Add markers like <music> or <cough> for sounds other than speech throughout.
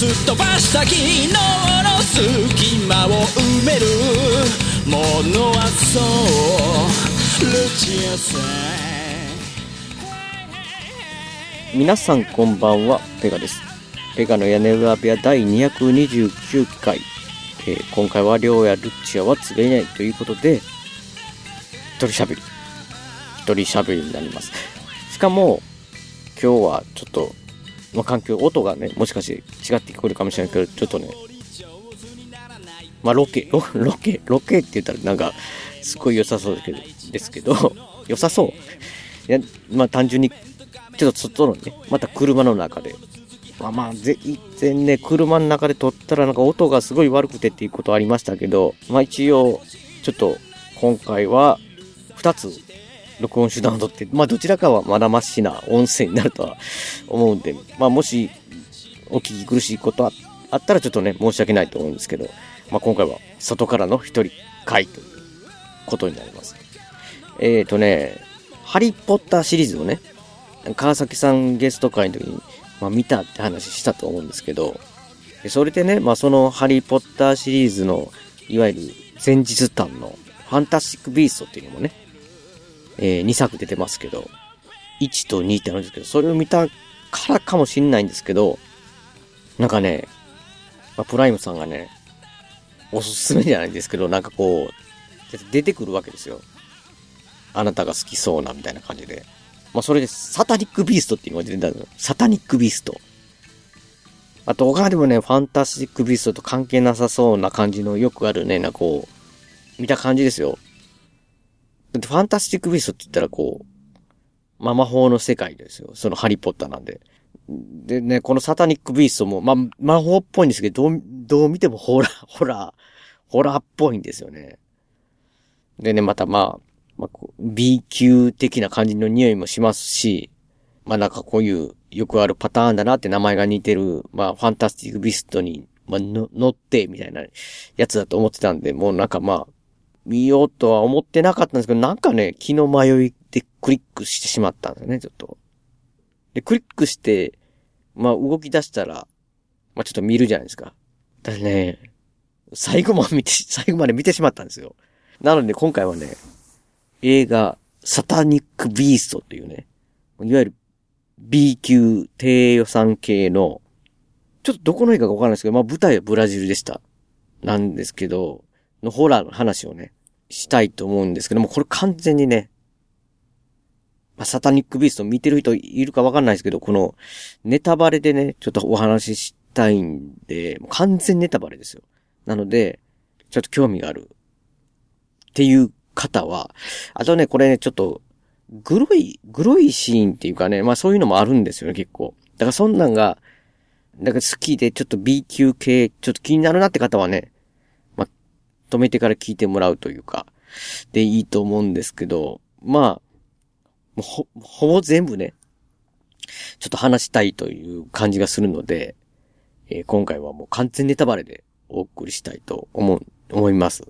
すっ飛ばした昨日の隙間を埋めるものはそうルチアさん皆さんこんばんは、ペガです。ペガの屋根裏部屋第229回。えー今回はりょうやルッチアは告げないということで、一人喋り。一人喋りになります。しかも、今日はちょっと、まあ、環境、音がね、もしかして違って聞こえるかもしれないけど、ちょっとね、まあ、ロケ、ロ <laughs> ロケ、ロケって言ったらなんか、すごい良さそうですけど、ですけど、良さそう。いや、まあ単純に、ちょっと外のね、また車の中で。まあまあ、ぜ以前ね、車の中で撮ったらなんか音がすごい悪くてっていうことありましたけど、まあ一応、ちょっと今回は2つ録音手段を取って、まあどちらかはまだましな音声になるとは思うんで、まあもしお聞き苦しいことあったらちょっとね、申し訳ないと思うんですけど、まあ今回は外からの一人会ということになります。えーとね、ハリーポッターシリーズをね、川崎さんゲスト会の時に、まあ見たって話したと思うんですけど、それでね、まあそのハリーポッターシリーズの、いわゆる前日談のファンタスティックビーストっていうのもね、えー2作出てますけど、1と2ってあるんですけど、それを見たからかもしんないんですけど、なんかね、まあ、プライムさんがね、おすすめじゃないんですけど、なんかこう、出てくるわけですよ。あなたが好きそうなみたいな感じで。まあ、それで、サタニックビーストっていうのが出てたんですよ。サタニックビースト。あと、他でもね、ファンタスティックビーストと関係なさそうな感じのよくあるね、なんかこう、見た感じですよ。だって、ファンタスティックビーストって言ったらこう、まあ、魔法の世界ですよ。そのハリーポッターなんで。でね、このサタニックビーストも、ま、魔法っぽいんですけど、どう、どう見てもホラー、ホラー、ホラーっぽいんですよね。でね、またまあ、まあ、B 級的な感じの匂いもしますし、まあなんかこういうよくあるパターンだなって名前が似てる、まあファンタスティックビストに、まあの乗ってみたいなやつだと思ってたんで、もうなんかまあ、見ようとは思ってなかったんですけど、なんかね、気の迷いでクリックしてしまったんですよね、ちょっと。で、クリックして、まあ動き出したら、まあちょっと見るじゃないですか。だね、最後まで見て、<laughs> 最後まで見てしまったんですよ。なので今回はね、映画、サタニック・ビーストというね、いわゆる B 級低予算系の、ちょっとどこの映画かわからないですけど、まあ舞台はブラジルでした。なんですけど、のホラーの話をね、したいと思うんですけども、これ完全にね、まあ、サタニック・ビースト見てる人いるかわかんないですけど、このネタバレでね、ちょっとお話ししたいんで、もう完全ネタバレですよ。なので、ちょっと興味があるっていう方は、あとね、これね、ちょっと、グロい、グロいシーンっていうかね、まあそういうのもあるんですよね、結構。だからそんなんが、なんか好きでちょっと B 級系、ちょっと気になるなって方はね、止めてから聞いてもらうというか、でいいと思うんですけど、まあ、ほ、ほぼ全部ね、ちょっと話したいという感じがするので、えー今回はもう完全ネタバレでお送りしたいと思う、思います。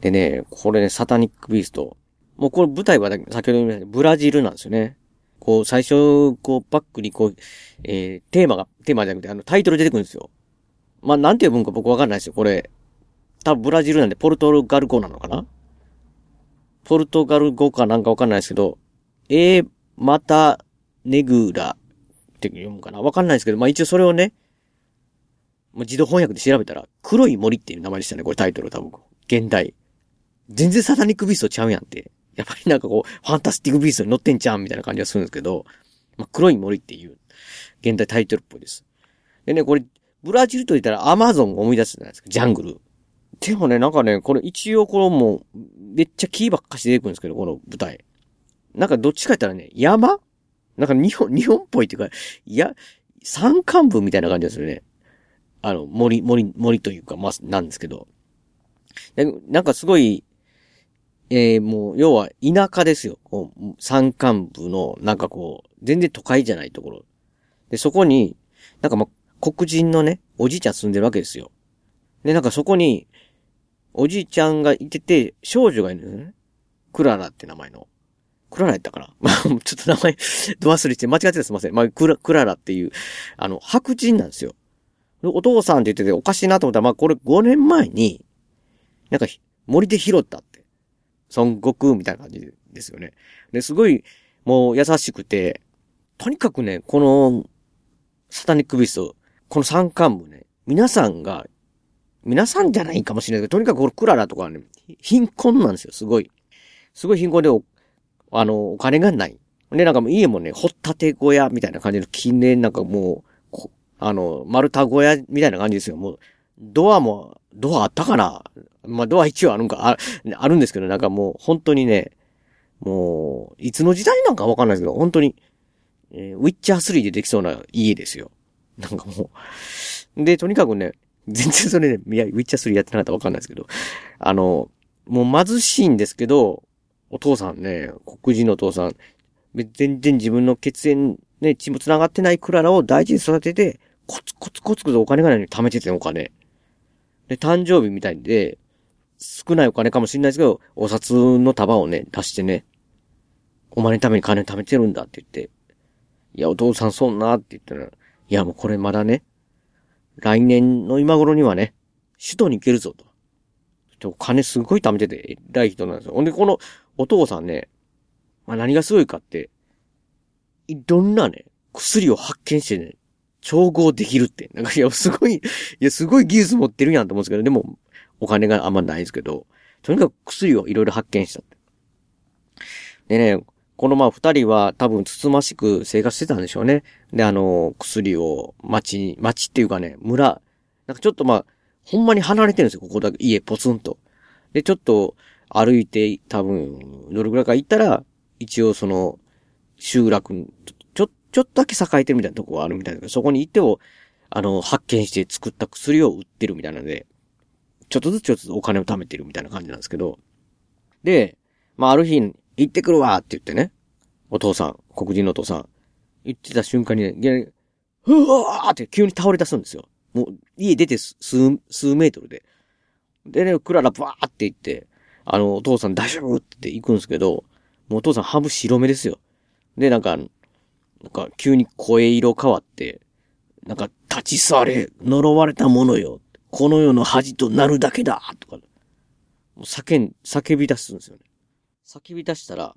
でね、これね、サタニックビースト。もうこれ舞台は先ほど言いましたブラジルなんですよね。こう、最初、こう、バックにこう、えー、テーマが、テーマじゃなくて、あの、タイトル出てくるんですよ。まあ、なんていう文か僕わかんないですよ、これ。多分ブラジルなんで、ポルトガル語なのかな？ポルトガル語かなんかわかんないですけど、えー、また、ネグラって読むかな？わかんないですけど、まあ一応それをね、まあ、自動翻訳で調べたら、黒い森っていう名前でしたね、これタイトル多分。現代。全然サタニックビーストちゃうやんって。やっぱりなんかこう、ファンタスティックビーストに乗ってんちゃうみたいな感じがするんですけど、まあ、黒い森っていう、現代タイトルっぽいです。でね、これ、ブラジルと言ったらアマゾンを思い出すじゃないですか、ジャングル。でもね、なんかね、これ一応これもう、めっちゃ木ばっかし出てくるんですけど、この舞台。なんかどっちか言ったらね、山？なんか日本、<laughs> 日本っぽいっていうか、いや、山間部みたいな感じですよね。あの、森、森、森というか、まあ、なんですけど。なんかすごい、えー、もう、要は田舎ですよ。こう山間部の、なんかこう、全然都会じゃないところ。で、そこに、なんかまあ、黒人のね、おじいちゃん住んでるわけですよ。で、なんかそこに、おじいちゃんがいてて、少女がいるんですね。クララって名前の。クララやったかな？<laughs> まあ、ちょっと名前、ド忘れして間違ってたすいません。まあ、クラ、クララっていう、あの、白人なんですよ。お父さんって言ってておかしいなと思ったら、まあ、これ5年前に、なんか、森で拾ったって。孫悟空みたいな感じですよね。で、すごい、もう優しくて、とにかくね、この、サタニックビスト、この三冠部ね、皆さんが、皆さんじゃないかもしれないけど、とにかくこのクララとかね、貧困なんですよ、すごい。すごい貧困であの、お金がない。で、なんかもう家もね、掘ったて小屋みたいな感じの近年なんかもう、あの、丸太小屋みたいな感じですよ。もう、ドアも、ドアあったかな？まあ、ドア一応あるんか、ああるんですけど、なんかもう、本当にね、もう、いつの時代なんかわかんないですけど、本当に、えー、ウィッチャー3でできそうな家ですよ。なんかもう。で、とにかくね、<laughs> 全然それね、いや、ウィッチャー3やってなかったらわかんないですけど、あの、もう貧しいんですけど、お父さんね、黒人のお父さん、全然自分の血縁、ね、血も繋がってないクララを大事に育てて、コツコツコツコツお金がないのに貯めててお金。で、誕生日みたいで、少ないお金かもしれないですけど、お札の束をね、出してね、お前のために金貯めてるんだって言って、いや、お父さんそんなって言ったら、いや、もうこれまだね、来年の今頃にはね、首都に行けるぞと。お金すごい貯めてて、偉い人なんですよ。ほんで、このお父さんね、まあ、何がすごいかって、いろんなね、薬を発見してね、調合できるって。なんか、いや、すごい、いや、すごい技術持ってるやんと思うんですけど、でも、お金があんまないですけど、とにかく薬をいろいろ発見したって。でね、このまあ二人は多分つつましく生活してたんでしょうね。で、あの、薬を町に、町っていうかね、村、なんかちょっとまあ、ほんまに離れてるんですよ、ここだけ、家ポツンと。で、ちょっと歩いて多分、どれぐらいか行ったら、一応その、集落、ちょ、ちょっとだけ栄えてるみたいなとこがあるみたいなそこに行っても、あの、発見して作った薬を売ってるみたいなので、ちょっとずつちょっとずつお金を貯めてるみたいな感じなんですけど、で、まあ、ある日、行ってくるわって言ってね、お父さん、黒人のお父さん、言ってた瞬間にね、ふわーって急に倒れ出すんですよ。もう、家出て数、数メートルで。でね、クララバーって言って、あの、お父さん大丈夫って行くんですけど、もうお父さんハム白目ですよ。で、なんか、なんか急に声色変わって、なんか、立ち去れ、呪われたものよ。この世の恥となるだけだとか、もう叫ん、叫び出すんですよね。叫び出したら、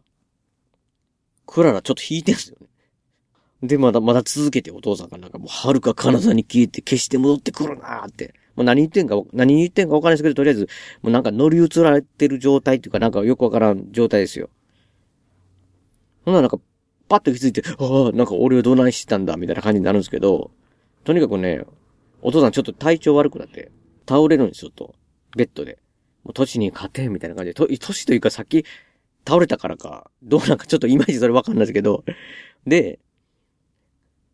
クララちょっと引いてんすよね。で、まだ、まだ続けてお父さんがなんかもう、遥か彼方に消えて消して戻ってくるなーって。もう何言ってんか、何言ってんかわからないですけど、とりあえず、もうなんか乗り移られてる状態っていうか、なんかよくわからん状態ですよ。ほんならなんか、パッと気づいて、ああ、なんか俺をどないしてたんだ、みたいな感じになるんですけど、とにかくね、お父さんちょっと体調悪くなって、倒れるんですよ、と。ベッドで。もう、土地に勝てん、みたいな感じで、と、年というかさっき、倒れたからか、どうなんかちょっとイメージそれわかんないですけど、で、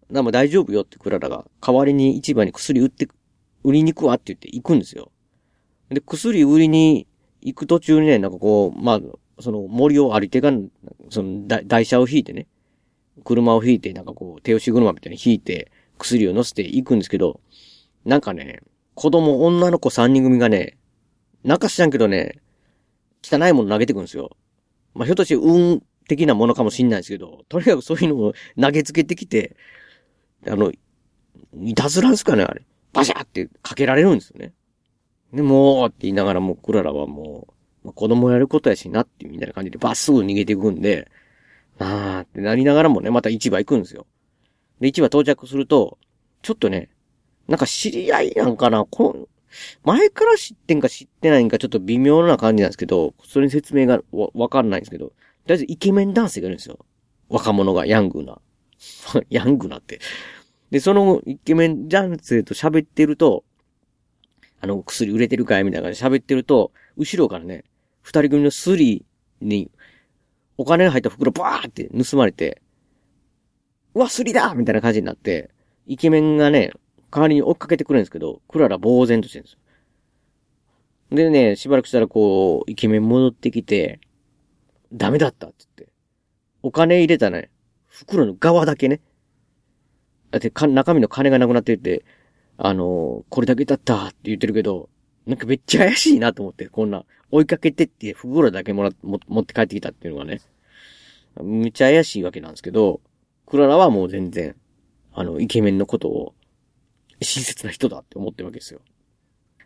な、も大丈夫よってクララが、代わりに市場に薬売って、売りに行くわって言って行くんですよ。で、薬売りに行く途中にね、なんかこう、まあ、その森を歩いてが、その台車を引いてね、車を引いて、なんかこう、手押し車みたいに引いて、薬を乗せて行くんですけど、なんかね、子供、女の子3人組がね、なんか知らんけどね、汚いもの投げてくるんですよ。まあ、ひょっとして運的なものかもしんないですけど、とにかくそういうのを投げつけてきて、あの、いたずらですかね、あれ。バシャーってかけられるんですよね。で、もうって言いながらもうクララはもう、まあ、子供やることやしなってみたいな感じでバスぐ逃げていくんで、あーってなりながらもね、また市場行くんですよ。で、市場到着すると、ちょっとね、なんか知り合いなんかなこの、前から知ってんか知ってないんかちょっと微妙な感じなんですけど、それに説明がわ、わかんないんですけど、とりあえずイケメン男性がいるんですよ。若者が、ヤングな。<laughs> ヤングなって。で、そのイケメン男性と喋ってると、あの、薬売れてるかいみたいな感じで喋ってると、後ろからね、二人組のスリーに、お金が入った袋バーって盗まれて、うわ、スリだみたいな感じになって、イケメンがね、代わりに追っかけてくるんですけど、クララ呆然としてるんですよ。でね、しばらくしたらこう、イケメン戻ってきて、ダメだったって言って。お金入れたね、袋の側だけね。だってか、中身の金がなくなってて、あのー、これだけだったって言ってるけど、なんかめっちゃ怪しいなと思って、こんな、追いかけてって袋だけもら、も、持って帰ってきたっていうのがね、めっちゃ怪しいわけなんですけど、クララはもう全然、あの、イケメンのことを、親切な人だって思ってるわけですよ。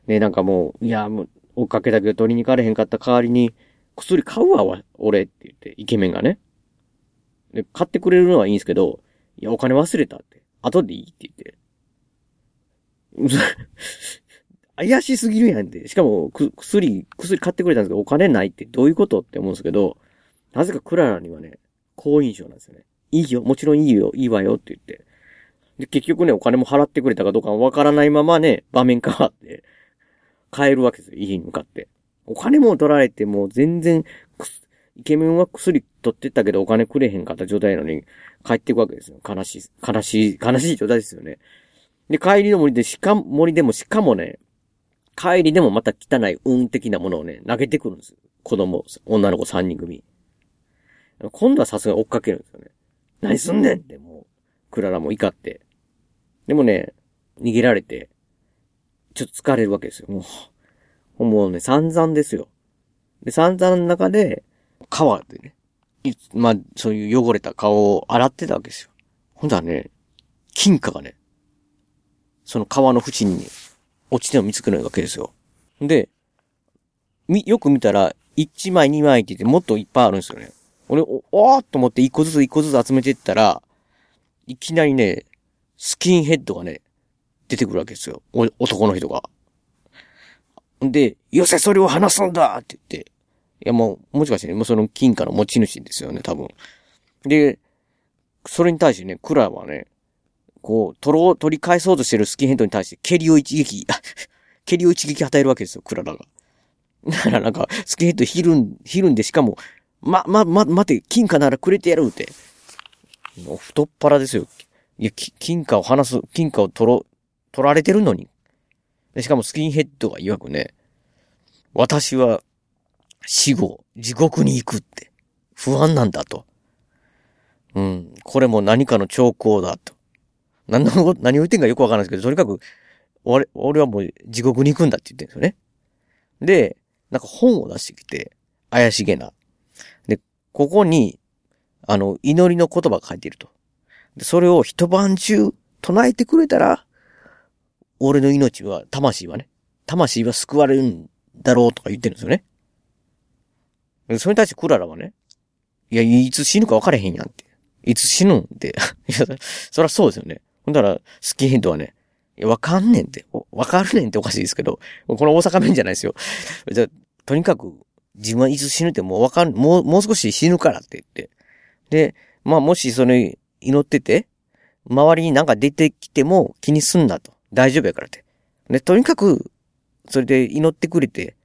ね、なんかもう、いや、もう、追っかけたけど取りに行かれへんかった代わりに、薬買うわ、俺って言って、イケメンがね。で、買ってくれるのはいいんですけど、いや、お金忘れたって。後でいいって言って。<laughs> 怪しすぎるやんって。しかも、く、薬、薬買ってくれたんですけど、お金ないってどういうことって思うんですけど、なぜかクララにはね、好印象なんですよね。いいよ、もちろんいいよ、いいわよって言って。で、結局ね、お金も払ってくれたかどうかわからないままね、場面変わって、帰るわけですよ、家に向かって。お金も取られて、もう全然、イケメンは薬取ってったけどお金くれへんかった状態なのに、帰っていくわけですよ。悲しい、悲しい、悲しい状態ですよね。で、帰りの森で、しか、森でもしかもね、帰りでもまた汚い運的なものをね、投げてくるんですよ。子供、女の子3人組。今度はさすが追っかけるんですよね。何すんねんって、もう、クララも怒って。でもね、逃げられて、ちょっと疲れるわけですよ。もう、もうね、散々ですよ。で、散々の中で、川でね、まあ、そういう汚れた顔を洗ってたわけですよ。ほんとはね、金貨がね、その川の縁に落ちてるの見つけるわけですよ。で、み、よく見たら、1枚2枚って言ってもっといっぱいあるんですよね。俺、お、おーっと思って1個ずつ1個ずつ集めていったら、いきなりね、スキンヘッドがね、出てくるわけですよ。男の人が。んで、よせ、それを話すんだって言って。いや、もう、もしかしてね、もうその金貨の持ち主ですよね、多分。で、それに対してね、クラはね、こう、取ろう、取り返そうとしてるスキンヘッドに対して、蹴りを一撃、<laughs> 蹴りを一撃与えるわけですよ、クララが。だからなんか、スキンヘッドひるん、ひるんで、しかも、ま、ま、ま、待て、金貨ならくれてやるって。もう太っ腹ですよ。いや、金貨を離す、金貨を取ろ、取られてるのに。でしかもスキンヘッドが曰くね、私は死後、地獄に行くって、不安なんだと。うん、これも何かの兆候だと。何の、何を言ってんかよくわからないですけど、とにかく、俺、俺はもう地獄に行くんだって言ってるんですよね。で、なんか本を出してきて、怪しげな。で、ここに、あの、祈りの言葉が書いていると。で、それを一晩中唱えてくれたら、俺の命は、魂はね、魂は救われるんだろうとか言ってるんですよね。それに対してクララはね、いや、いつ死ぬか分からへんやんって。いつ死ぬんって。いや、そりゃそうですよね。ほんだら、スキンヘッドはね、いや、わかんねんって。わかるねんっておかしいですけど、この大阪弁じゃないですよ。じゃとにかく、自分はいつ死ぬってもうわかん、もう、もう少し死ぬからって言って。で、まあもしその、祈ってて、周りになんか出てきても気にすんなと。大丈夫やからって。で、とにかく、それで祈ってくれて、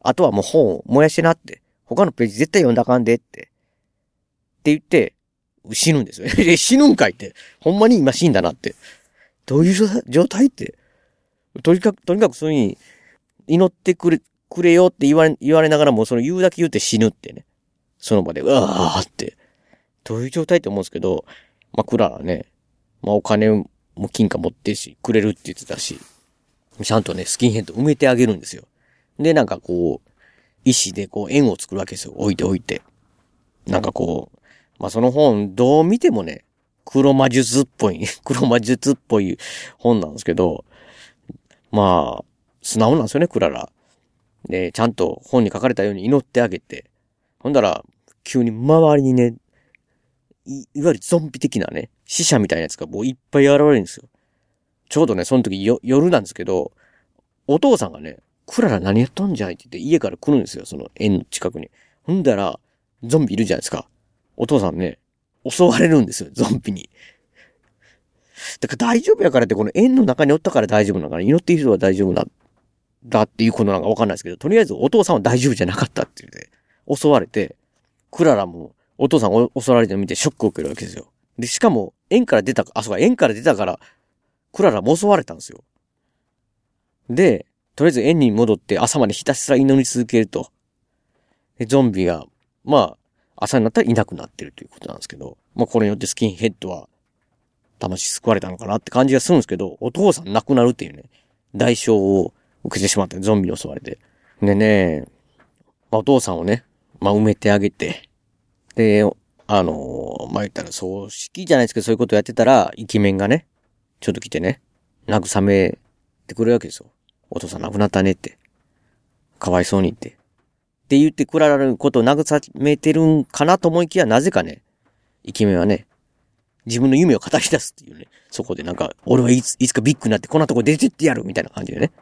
あとはもう本を燃やしてなって。他のページ絶対読んだかんでって。って言って、死ぬんですよ。<laughs> え、死ぬんかいって。ほんまに今死んだなって。どういう状態って。とにかく、とにかくそういうに、祈ってくれ、くれよって言われ、言われながらも、その言うだけ言って死ぬってね。その場で、うわーって。どういう状態って思うんですけど、まあ、クララね、まあ、お金も金貨持ってし、くれるって言ってたし、ちゃんとね、スキンヘッド埋めてあげるんですよ。で、なんかこう、石でこう円を作るわけですよ。置いて置いて。なんかこう、まあその本、どう見てもね、黒魔術っぽい、<laughs> 黒魔術っぽい本なんですけど、まあ、素直なんですよね、クララ。で、ちゃんと本に書かれたように祈ってあげて、ほんだら、急に周りにね、い、いわゆるゾンビ的なね、死者みたいなやつがもういっぱい現れるんですよ。ちょうどね、その時よ、夜なんですけど、お父さんがね、クララ何やっとんじゃい？って言って家から来るんですよ、その円の近くに。ほんだら、ゾンビいるじゃないですか。お父さんね、襲われるんですよ、ゾンビに。だから大丈夫やからって、この円の中におったから大丈夫なのかな祈っている人は大丈夫な、だっていうことなんかわかんないですけど、とりあえずお父さんは大丈夫じゃなかったって言って、襲われて、クララもお父さん襲われてるの見てショックを受けるわけですよ。で、しかも、円から出た、あ、そうか、円から出たから、クララも襲われたんですよ。で、とりあえず園に戻って朝までひたすら祈り続けると。で、ゾンビが、まあ、朝になったらいなくなってるということなんですけど、まあこれによってスキンヘッドは魂救われたのかなって感じがするんですけど、お父さん亡くなるっていうね、代償を受けてしまってゾンビに襲われて。でね、まあ、お父さんをね、まあ埋めてあげて、で、あのまあ言ったら葬式じゃないですけどそういうことやってたら、イケメンがね、ちょっと来てね、慰めてくれるわけですよ。お父さん亡くなったねって。かわいそうにって。って言ってくられることを慰めてるんかなと思いきや、なぜかね、イケメンはね、自分の夢を語り出すっていうね、そこでなんか、俺はいつ、いつかビッグになってこんなとこ出てってやるみたいな感じでね。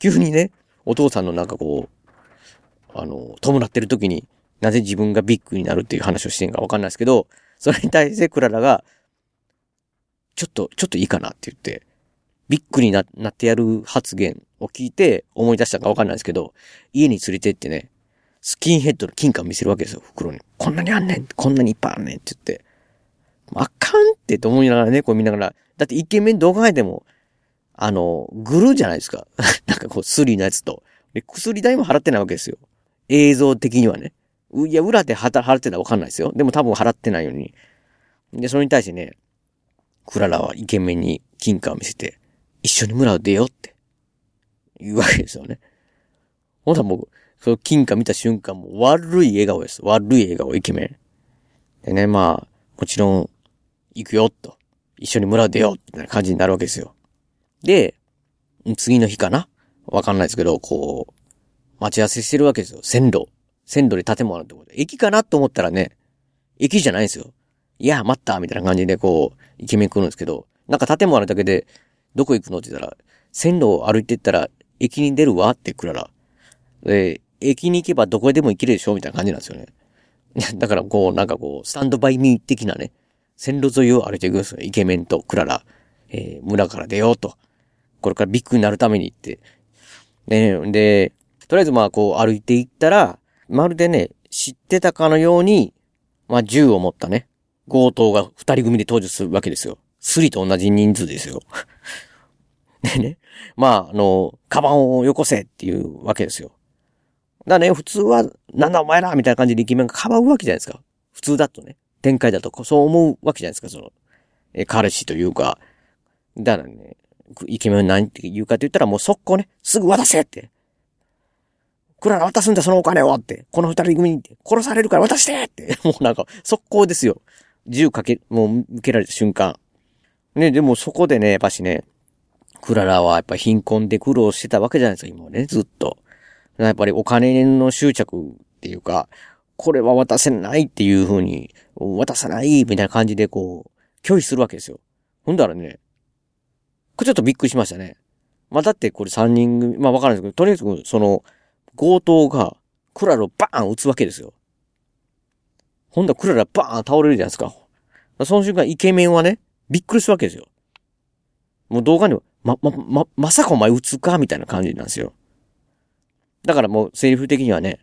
急にね、お父さんのなんかこう、あの、弔ってる時に、なぜ自分がビッグになるっていう話をしてんかわかんないですけど、それに対してクララが、ちょっと、ちょっといいかなって言って、ビッグにななってやる発言を聞いて思い出したかわかんないですけど、家に連れてってね、スキンヘッドの金貨を見せるわけですよ、袋に。こんなにあんねんこんなにいっぱいあんねんって言って。あかんってと思いながらね、こう見ながら。だってイケメンどう考えても、あの、グルーじゃないですか。<laughs> なんかこう、スリーのやつと。で、薬代も払ってないわけですよ。映像的にはね。いや、裏で払ってたらわかんないですよ。でも多分払ってないように。で、それに対してね、クララはイケメンに金貨を見せて、一緒に村を出ようって言うわけですよね。ほんともう、その金貨見た瞬間も悪い笑顔です。悪い笑顔、イケメン。でね、まあ、もちろん、行くよ、と。一緒に村を出よう、みたいな感じになるわけですよ。で、次の日かな？わかんないですけど、こう、待ち合わせしてるわけですよ。線路。線路で建物あるってこと。駅かなと思ったらね、駅じゃないんですよ。いや、待ったみたいな感じでこう、イケメン来るんですけど、なんか建物あるだけで、どこ行くのって言ったら、線路を歩いてったら、駅に出るわってくらら。で、駅に行けばどこへでも行けるでしょみたいな感じなんですよね。<laughs> だからこう、なんかこう、スタンドバイミー的なね、線路沿いを歩いていくんですよ。イケメンとクララ、えー、村から出ようと。これからビッグになるために行って。ね、で、とりあえずまあこう歩いていったら、まるでね、知ってたかのように、まあ銃を持ったね、強盗が二人組で登場するわけですよ。スリと同じ人数ですよ。<laughs> でね、まあ、あの、カバンをよこせっていうわけですよ。だね、普通は、なんだお前らみたいな感じでイケメンがかばうわけじゃないですか。普通だとね。展開だと、そう思うわけじゃないですか、その、え、彼氏というか。だからね、イケメンは何て言うかって言ったらもう速攻ね、すぐ渡せって。クララ渡すんだ、そのお金をって。この二人組に殺されるから渡してって。<laughs> もうなんか、速攻ですよ。銃かけ、もう向けられた瞬間。ね、でもそこでね、やっぱしね、クララはやっぱ貧困で苦労してたわけじゃないですか、今ね、ずっと。やっぱりお金の執着っていうか、これは渡せないっていう風に、渡さないみたいな感じでこう、拒否するわけですよ。ほんだらね、これちょっとびっくりしましたね。まあ、だってこれ3人組、まあわかるんですけど、とりあえずその、強盗がクララをバーン撃つわけですよ。ほんだクララバーン倒れるじゃないですか。その瞬間イケメンはね、びっくりするわけですよ。もう動画には、ま、ま、ま、まさかお前撃つか？みたいな感じなんですよ。だからもうセリフ的にはね、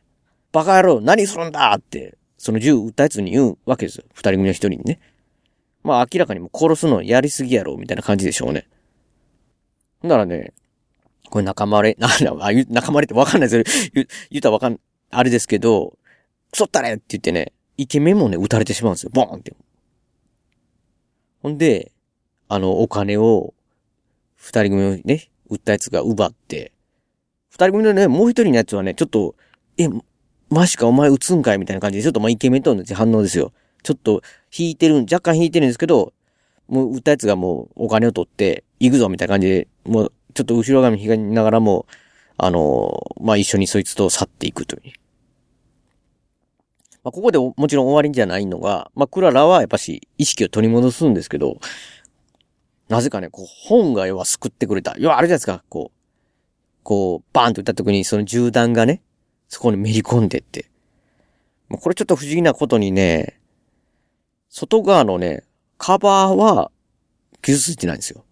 バカ野郎何するんだって、その銃撃ったやつに言うわけですよ。二人組の一人にね。まあ明らかにも殺すのやりすぎやろ、みたいな感じでしょうね。だからね、これ仲間れ、<laughs> なんだ、仲間れってわかんないですよ。言言ったらわかん、あれですけど、クソったれって言ってね、イケメンもね、撃たれてしまうんですよ。ボーンって。ほんで、あの、お金を、二人組のね、撃ったやつが奪って、二人組のね、もう一人のやつはね、ちょっと、え、マジかお前撃つんかい？みたいな感じで、ちょっとまあイケメンと同じ反応ですよ。ちょっと引いてる、若干引いてるんですけど、もう撃ったやつがもうお金を取って、行くぞみたいな感じで、もうちょっと後ろ髪引きながらも、あの、まあ一緒にそいつと去っていくという。まあここでもちろん終わりじゃないのが、まあクララはやっぱし意識を取り戻すんですけど、なぜかね、こう本が要は救ってくれた。要はあれじゃないですか、こう、こう、バーンと撃った時にその銃弾がね、そこにめり込んでって。もうこれちょっと不思議なことにね、外側のね、カバーは傷ついてないんですよ。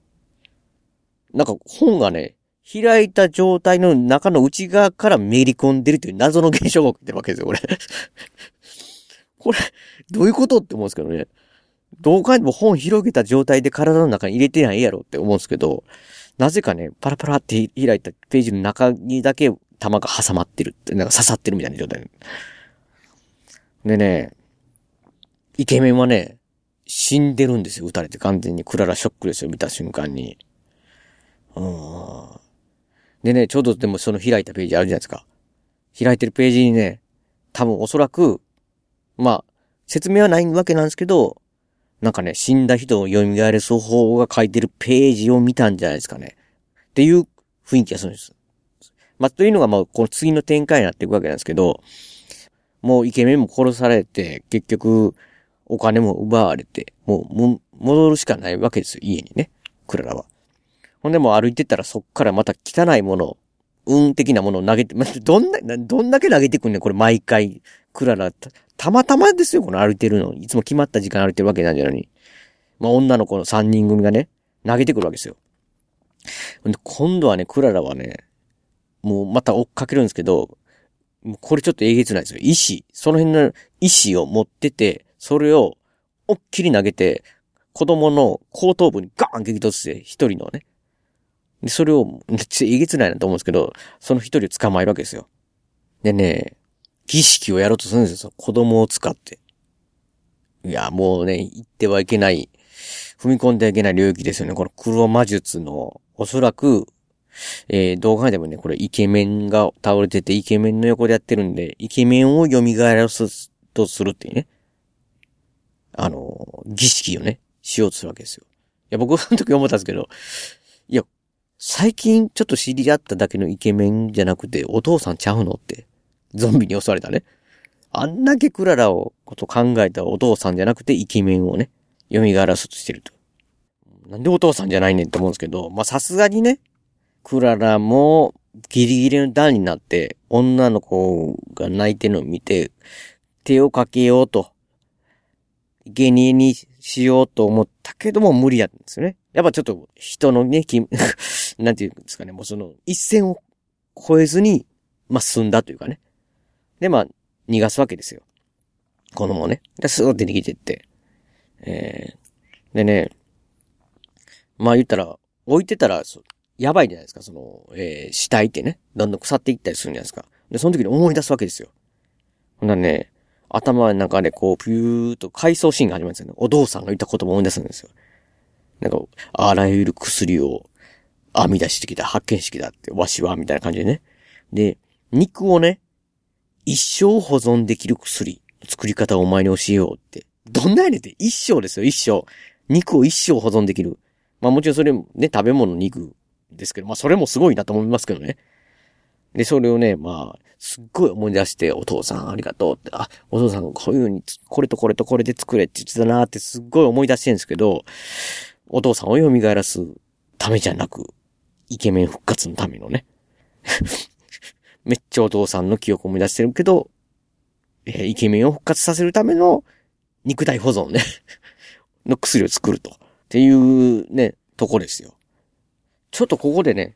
なんか本がね、開いた状態の中の内側からめり込んでるという謎の現象が起きてるわけですよ、これ。<laughs> これ、どういうことって思うんですけどね。どう考えても本広げた状態で体の中に入れてないやろって思うんですけど、なぜかね、パラパラって開いたページの中にだけ弾が挟まってるって、なんか刺さってるみたいな状態。でね、イケメンはね、死んでるんですよ、撃たれて完全に。クララショックですよ、見た瞬間に。うん。でね、ちょうどでもその開いたページあるじゃないですか。開いてるページにね、多分おそらく、まあ、説明はないわけなんですけど、なんかね、死んだ人を蘇らす方が書いてるページを見たんじゃないですかね。っていう雰囲気がするんです。まあ、というのがまあ、この次の展開になっていくわけなんですけど、もうイケメンも殺されて、結局、お金も奪われて、もう、も戻るしかないわけですよ、家にね。クララは。ほんでも歩いてったらそっからまた汚いもの、運的なものを投げて、<laughs> まどんな、どんだけ投げてくんねん、これ毎回。クララ、たまたまですよ、この歩いてるの。いつも決まった時間歩いてるわけなんじゃないのに。まあ、女の子の3人組がね、投げてくるわけですよ。で、今度はね、クララはね、もうまた追っかけるんですけど、もうこれちょっとえげつないですよ。石、その辺の石を持ってて、それを、おっきり投げて、子供の後頭部にガーン激突して、一人のね。で、それを、めっちゃえげつないなと思うんですけど、その一人を捕まえるわけですよ。でね、儀式をやろうとするんですよ。子供を使って。いや、もうね、言ってはいけない、踏み込んではいけない領域ですよね。この黒魔術の、おそらく、えー、動画でもね、これイケメンが倒れてて、イケメンの横でやってるんで、イケメンを蘇らすとするっていうね。あの、儀式をね、しようとするわけですよ。いや、僕その時思ったんですけど、最近ちょっと知り合っただけのイケメンじゃなくて、お父さんちゃうのって。ゾンビに襲われたね。あんだけクララをこと考えたお父さんじゃなくてイケメンをね、蘇らそうとしてると。なんでお父さんじゃないねんって思うんですけど、まあさすがにね、クララもギリギリの段になって、女の子が泣いてるのを見て、手をかけようと、芸人にしようと思ったけども無理だったんですよね。やっぱちょっと人のね、<laughs> なんていうんですかね、もうその一線を越えずに、まあ、済んだというかね。で、まあ、逃がすわけですよ。子供をね。で、すぐ出てきてって。えー、でね、まあ言ったら、置いてたら、やばいじゃないですか、その、えー、死体ってね、どんどん腐っていったりするんじゃないですか。で、その時に思い出すわけですよ。ほんならね、頭の中でこう、ピューっと回想シーンが始まるんですよね。お父さんが言った言葉を思い出すんですよ。なんか、あらゆる薬を編み出してきた、発見してきたって、わしは、みたいな感じでね。で、肉をね、一生保存できる薬、作り方をお前に教えようって。どんなやねんって、一生ですよ、一生。肉を一生保存できる。まあもちろんそれもね、食べ物肉ですけど、まあそれもすごいなと思いますけどね。で、それをね、まあ、すっごい思い出して、お父さんありがとうって、あ、お父さんこういう風に、これとこれとこれで作れって言ってたなってすっごい思い出してるんですけど、お父さんを蘇らすためじゃなく、イケメン復活のためのね。<laughs> めっちゃお父さんの記憶を思い出してるけど、え、イケメンを復活させるための肉体保存ね <laughs> の薬を作ると。っていうね、とこですよ。ちょっとここでね、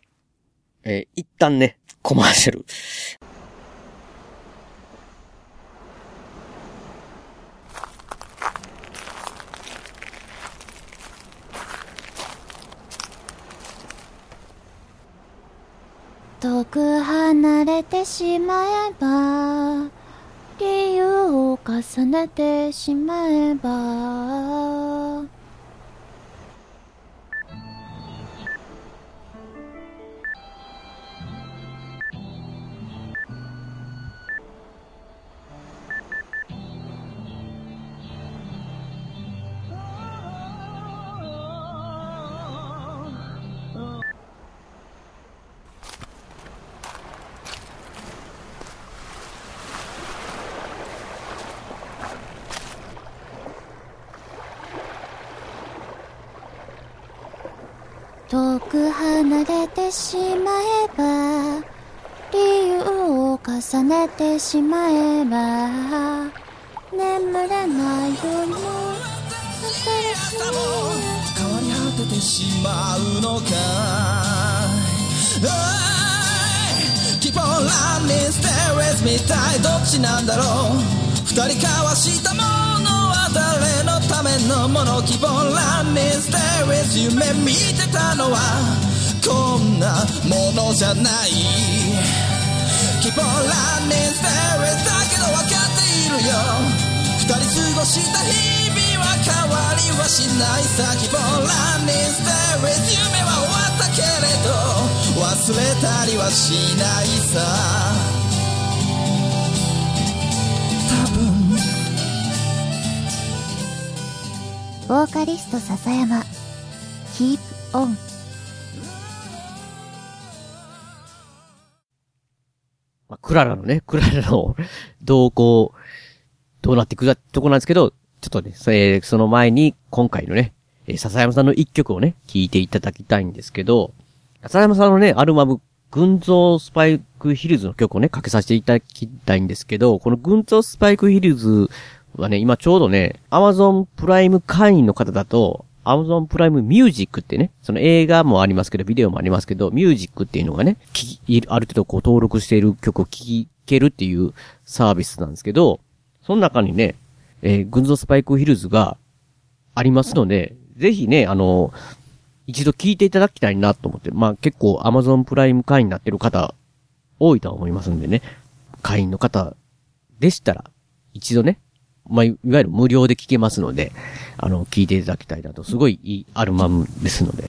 えー、一旦ね、コマーシャル。遠く離れてしまえば理由を重ねてしまえばしまえば理由を重ねてしまえば眠れない夜も新しい。変わり果ててしまうのか Keep on running, stay with me 一体どっちなんだろう。二人交わしたものは誰のためのもの？希望ランニングステーレス夢見てたのはこんなものじゃない。希望ランニングステーレスだけど分かっているよ。二人過ごした日々は変わりはしないさ。希望ランニングステーレス夢は終わったけれど忘れたりはしないさ。多分。ボーカリスト笹山。Keep on クララのね、クララの動向、どうなっていくかとこなんですけど、ちょっとね、えーその前に今回のね、えー笹山さんの一曲をね、聴いていただきたいんですけど、笹山さんのね、アルバム、群像スパイクヒルズの曲をね、かけさせていただきたいんですけど、この群像スパイクヒルズはね、今ちょうどね、Amazon プライム会員の方だと、Amazon プライムミュージックってね、その映画もありますけど、ビデオもありますけど、ミュージックっていうのがね、聞き、ある程度こう登録している曲を聴けるっていうサービスなんですけど、その中にね、えー、群像スパイクヒルズがありますので、ぜひね、あの、一度聞いていただきたいなと思って、まあ結構 Amazon プライム会員になってる方多いとは思いますんでね、会員の方でしたら、一度ね、まあ、いわゆる無料で聞けますので、あの、聞いていただきたいなと、すごいいいアルバムですので、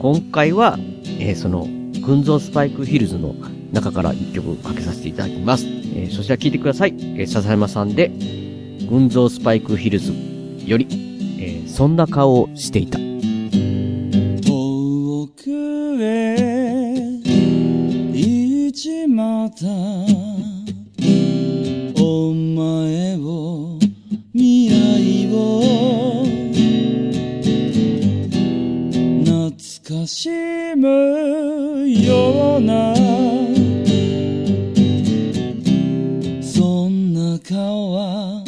今回は、えーその、群像スパイクヒルズの中から一曲かけさせていただきます。えーそちら聞いてください。えー笹山さんで、群像スパイクヒルズより、えーそんな顔をしていた。遠くへ行っちまたお前をしむようなそんな顔は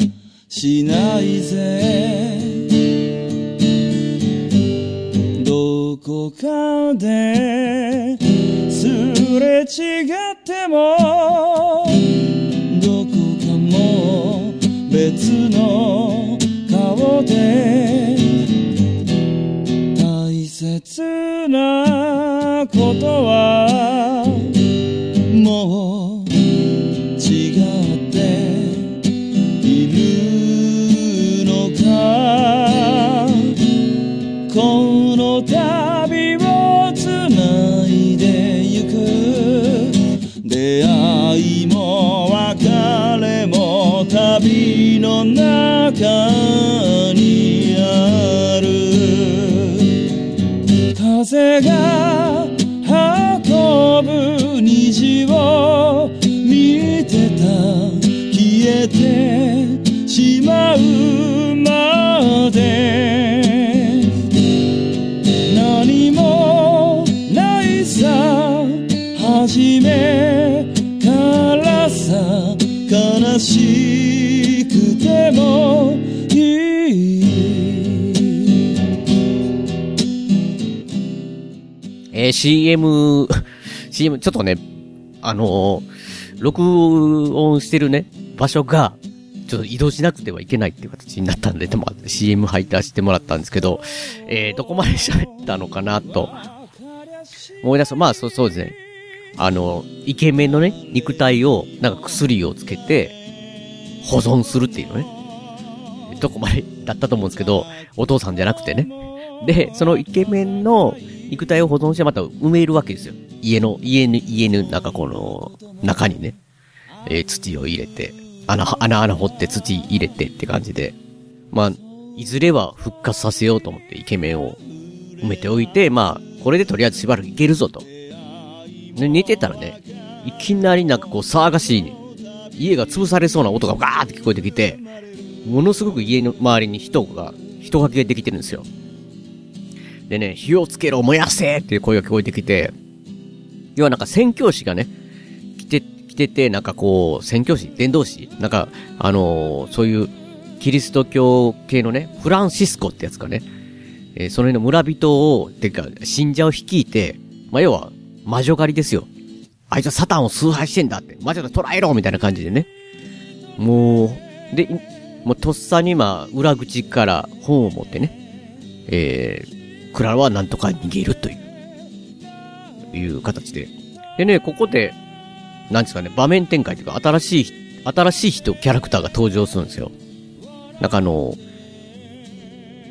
しないぜ。どこかですれ違ってもどこかも別の顔でなことは。まうまで。何もないさ初めからさ悲しくてもいい。えー CM、CM、ちょっとね、あのー録音してるね、場所が、ちょっと移動しなくてはいけないっていう形になったんで、でも CM 入ってしてもらったんですけど、えー、どこまで喋ったのかなと、思い出す。まあ、そう、そうですね。あの、イケメンのね、肉体を、なんか薬をつけて、保存するっていうのね。どこまでだったと思うんですけど、お父さんじゃなくてね。で、そのイケメンの肉体を保存してまた埋めるわけですよ。家の、家の、家の中この、中にね、えー土を入れて、穴、穴、穴掘って土入れてって感じで。まあ、いずれは復活させようと思ってイケメンを埋めておいて、まあ、これでとりあえずしばらくいけるぞと。で、寝てたらね、いきなりなんかこう騒がしい、ね、家が潰されそうな音がガーって聞こえてきて、ものすごく家の周りに人が、人影ができてるんですよ。でね、火をつけろ、燃やせっていう声が聞こえてきて、要はなんか宣教師がね、来て、て、なんかこう、宣教師伝道師なんか、あのーそういう、キリスト教系のね、フランシスコってやつかね、えーその辺の村人を、てか、信者を率いて、まあ、要は、魔女狩りですよ。あいつはサタンを崇拝してんだって。魔女で捕らえろみたいな感じでね。もう、で、もうとっさにまあ、裏口から本を持ってね、えー、クララはなんとか逃げるという、いう形で。でね、ここで、なんですかね、場面展開というか、新しい、新しい人、キャラクターが登場するんですよ。なんかあの、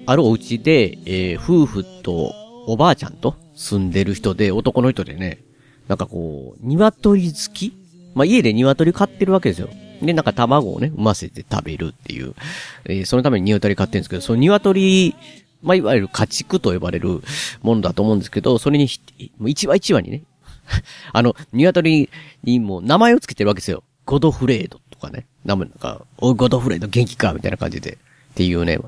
あるお家で、えー、夫婦とおばあちゃんと住んでる人で、男の人でね、なんかこう、鶏好き？まあ、家で鶏飼ってるわけですよ。で、なんか卵をね、産ませて食べるっていう。えー、そのために鶏飼ってるんですけど、その鶏、まあ、いわゆる家畜と呼ばれるものだと思うんですけど、それに、一話一話にね、<laughs> あの、鶏にも名前を付けてるわけですよ。ゴドフレードとかね。名前なんか、おい、ゴドフレード元気かみたいな感じで。っていうね、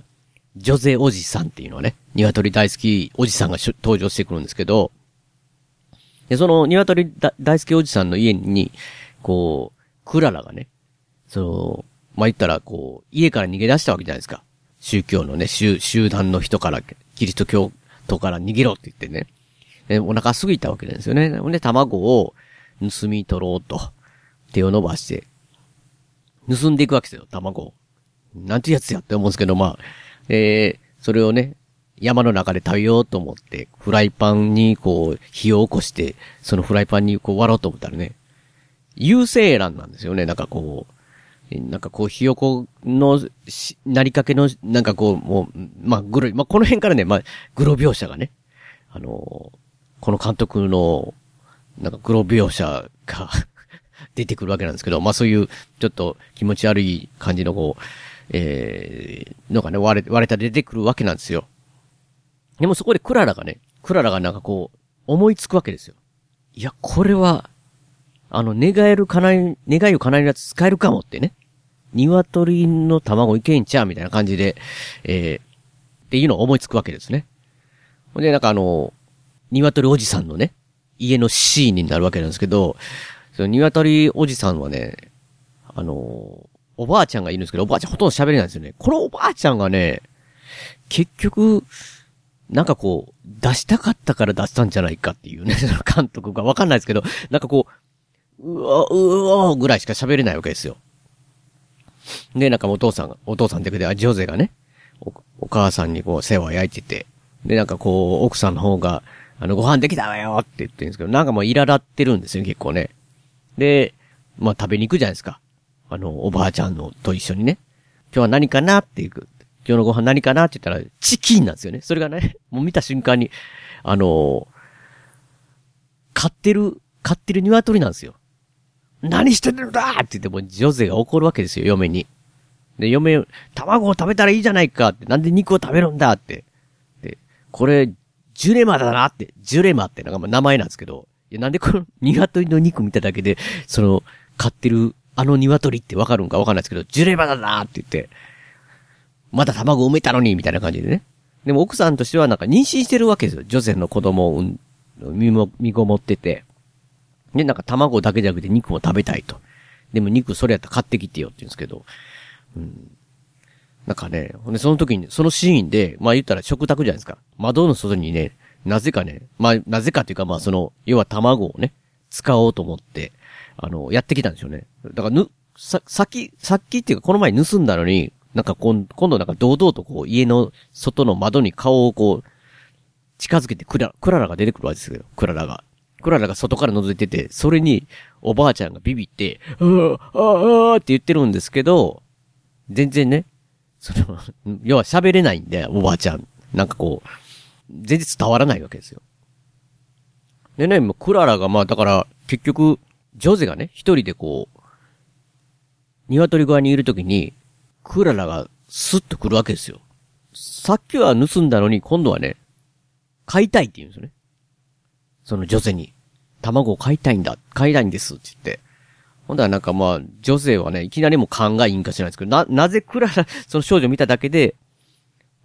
ジョゼおじさんっていうのはね、鶏大好きおじさんが登場してくるんですけど、で、その鶏大好きおじさんの家に、こう、クララがね、その、まあ、言ったら、こう、家から逃げ出したわけじゃないですか。宗教のね、集団の人から、キリスト教徒から逃げろって言ってね。で、お腹すぎたわけなんですよね。で、卵を盗み取ろうと、手を伸ばして、盗んでいくわけですよ、卵を。なんてやつやって思うんですけど、まあ、えー、それをね、山の中で食べようと思って、フライパンにこう、火を起こして、そのフライパンにこう割ろうと思ったらね、有精卵なんですよね、なんかこう、なんかこう、ひよこのし、なりかけの、なんかこう、もう、まあ、グロ、まあ、この辺からね、まあ、グロ描写がね、あのこの監督の、なんかグロ描写が <laughs> 出てくるわけなんですけど、まあそういう、ちょっと気持ち悪い感じのこう、えー、のがね、割れ、割れたら出てくるわけなんですよ。でもそこでクララがね、クララがなんかこう、思いつくわけですよ。いや、これは、あの、願える叶い、願いを叶えるやつ使えるかもってね。鶏の卵いけんちゃうみたいな感じで、えー、っていうのを思いつくわけですね。ほんで、なんかあの、鶏おじさんのね、家のシーンになるわけなんですけど、その鶏おじさんはね、あの、おばあちゃんがいるんですけど、おばあちゃんほとんど喋れないんですよね。このおばあちゃんがね、結局、なんかこう、出したかったから出したんじゃないかっていうね、<laughs> その監督がわかんないですけど、なんかこう、うわ、うわ、ぐらいしか喋れないわけですよ。で、なんかお父さん、お父さんってで、ジョゼがね、お、お母さんにこう世話焼いてて、で、なんかこう、奥さんの方が、あの、ご飯できたわよって言ってるんですけど、なんかもう苛立ってるんですよ、結構ね。で、まあ食べに行くじゃないですか。あの、おばあちゃんのと一緒にね。今日は何かなって行く。今日のご飯何かなって言ったら、チキンなんですよね。それがね、<laughs> もう見た瞬間に、あの飼ってる、飼ってる鶏なんですよ。何してるんだって言っても、ジョゼが怒るわけですよ、嫁に。で、嫁、卵を食べたらいいじゃないかって、なんで肉を食べるんだって。で、これ、ジュレマだなって、ジュレマってなんか名前なんですけど、いや、なんでこの <laughs> 鶏の肉見ただけで、その、飼ってるあの鶏ってわかるんかわかんないですけど、ジュレマだなって言って、まだ卵産めたのに、みたいな感じでね。でも奥さんとしてはなんか妊娠してるわけですよ。ジョゼの子供を身も、身ごもってて。で、なんか卵だけじゃなくて肉も食べたいと。でも肉それやったら買ってきてよって言うんですけど。うん。なんかね、ほんでその時に、そのシーンで、まあ言ったら食卓じゃないですか。窓の外にね、なぜかね、まあなぜかっていうかまあその、要は卵をね、使おうと思って、あの、やってきたんですよね。だからぬ、さ、さっき、さっきっていうかこの前盗んだのに、なんか今今度なんか堂々とこう家の外の窓に顔をこう、近づけてクラ、クララが出てくるわけですよ。クララが。クララが外から覗いてて、それにおばあちゃんがビビって、ああ、ああって言ってるんですけど、全然ね、その、要は喋れないんで、おばあちゃん。なんかこう、全然伝わらないわけですよ。でね、もうクララがまあだから、結局、ジョゼがね、一人でこう、鶏側にいるときに、クララがスッと来るわけですよ。さっきは盗んだのに、今度はね、買いたいって言うんですよね。その女性に。卵を買いたいんだ。買いたいんですって言って。ほんだらなんかまあ、女性はね、いきなりも勘がいいんか知らないですけど、な、なぜクララ、<laughs> その少女見ただけで、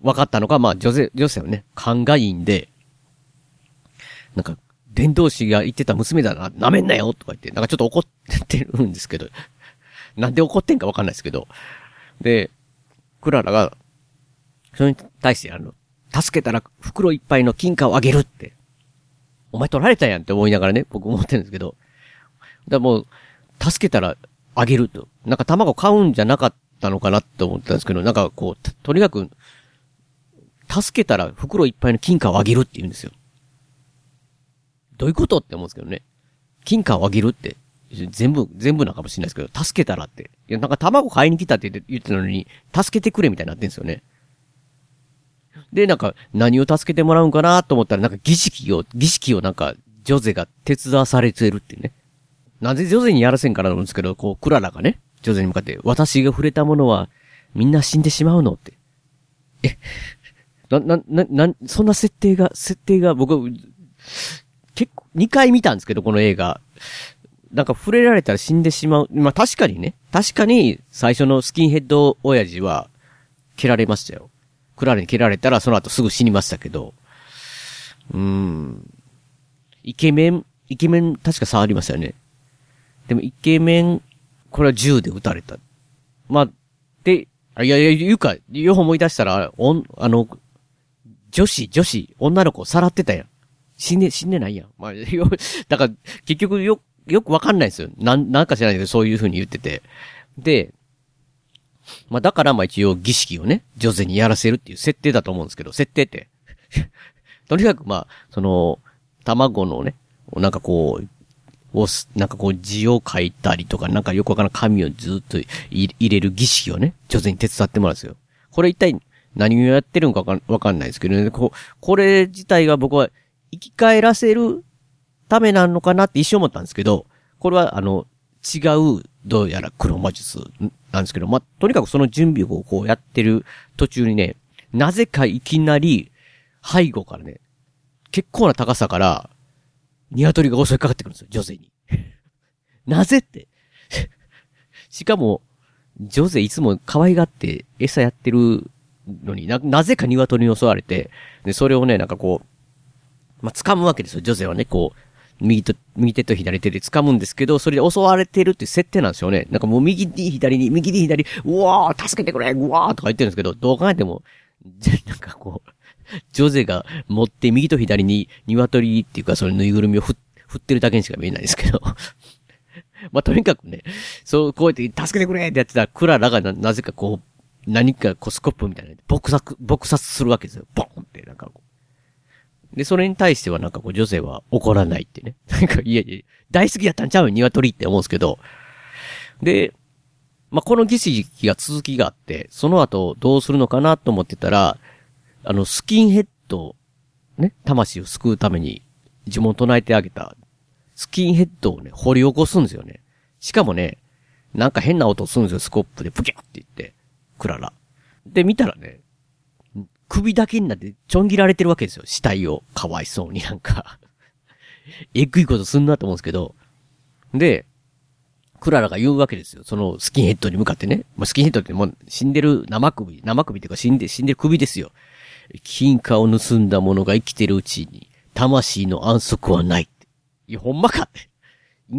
分かったのか、まあ、女性、女性はね、勘がいいんで、なんか、伝道師が言ってた娘だな、舐めんなよとか言って、なんかちょっと怒ってるんですけど、<laughs> なんで怒ってんかわかんないですけど、で、クララが、それに対してあの、助けたら袋いっぱいの金貨をあげるって、お前取られたやんって思いながらね、僕思ってるんですけど、だもう、助けたらあげると。なんか卵買うんじゃなかったのかなって思ったんですけど、なんかこう、とにかく、助けたら袋いっぱいの金貨をあげるって言うんですよ。どういうことって思うんですけどね。金貨をあげるって、全部、全部なのかもしれないですけど、助けたらって。いや、なんか卵買いに来たって言って言ってたのに、助けてくれみたいになってんですよね。で、なんか、何を助けてもらうんかなと思ったら、なんか儀式を、儀式をなんか、ジョゼが手伝わされてるってね。なぜジョゼにやらせんからなんですけど、こう、クララがね、ジョゼに向かって、私が触れたものは、みんな死んでしまうのって。え、な、な、な、な、そんな設定が、設定が僕、結構、2回見たんですけど、この映画。なんか触れられたら死んでしまう。まあ確かにね。確かに、最初のスキンヘッド親父は、蹴られましたよ。クララに蹴られたら、その後すぐ死にましたけど。うーん。イケメン、イケメン確か触りましたよね。でもイケメン、これは銃で撃たれた。まあ、で、あいやいや、言うか、よく思い出したら、おん、あの、女子、女子、女の子さらってたやん。死んで、死んでないやん。まあ、<laughs> よ、だから、結局よ、よくわかんないですよ。なん、なんか知らないけど、そういう風に言ってて。で、まあだからまあ一応儀式をね、ジョゼにやらせるっていう設定だと思うんですけど、設定って。<laughs> とにかくまあ、その、卵のね、なんかこう、を、なんかこう字を書いたりとか、なんかよくわからん紙をずっと入れる儀式をね、ジョゼに手伝ってもらうんですよ。これ一体何をやってるのかわかんないですけどね、こうこれ自体が僕は生き返らせるためなのかなって一瞬思ったんですけど、これはあの、違う、どうやら黒魔術なんですけど、ま、とにかくその準備をこうやってる途中にね、なぜかいきなり、背後からね、結構な高さから、鶏が襲いかかってくるんですよ、ジョゼに。<laughs> なぜって。<laughs> しかも、ジョゼいつも可愛がって餌やってるのにな、なぜか鶏に襲われて、で、それをね、なんかこう、まあ、掴むわけですよ、ジョゼはね、こう、右と、右手と左手で掴むんですけど、それで襲われてるっていう設定なんですよね。なんかもう右に左に、右に左、うわー助けてくれうわーとか言ってるんですけど、どう考えても、じ <laughs> ゃなんかこう、ジョゼが持って右と左に鶏っていうかそのぬいぐるみを振ってるだけにしか見えないですけど。<laughs> まあ、とにかくね、そう、こうやって助けてくれってやってたら、クララがな、なぜかこう、何かこうスコップみたいな、撲殺、撲殺するわけですよ。ボンって、なんかこう。で、それに対してはなんかこう、女性は怒らないってね。<laughs> なんか、いやいや、大好きやったんちゃうよ、鶏って思うんですけど。で、まあ、この儀式が続きがあって、その後どうするのかなと思ってたら、あの、スキンヘッド、ね、魂を救うために呪文唱えてあげた、スキンヘッドをね、掘り起こすんですよね。しかもね、なんか変な音するんですよ、スコップで、ブキャって言って、クララ。で、見たらね、首だけになってちょん切られてるわけですよ、死体を。かわいそうになんか。<laughs> えぐいことすんなと思うんですけど。で、クララが言うわけですよ。そのスキンヘッドに向かってね。まあ、スキンヘッドってもう死んでる生首、生首っていうか死んで、死んでる首ですよ。金貨を盗んだ者が生きてるうちに、魂の安息はない。いや、ほんまかって。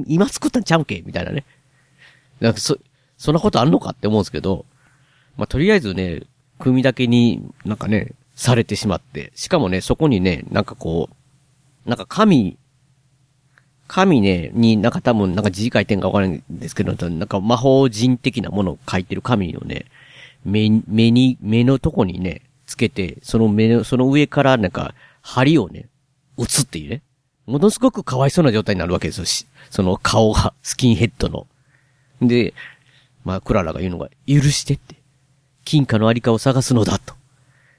今作ったんちゃうけみたいなね。なんかそ、そんなことあんのかって思うんですけど、まあ、とりあえずね、組だけになんかね、されてしまって、しかもね、そこにね、なんかこう、なんか神、神ね、になんか多分なんか字書いてんかわからないんですけど、なんか魔法人的なものを書いてる神をね、目、目に、目のとこにね、つけて、その目の、その上からなんか、針をね、打つっていうね。ものすごくかわいそうな状態になるわけですよ。しその顔が、スキンヘッドの。で、まあ、クララが言うのが、許してって。金貨のありかを探すのだと。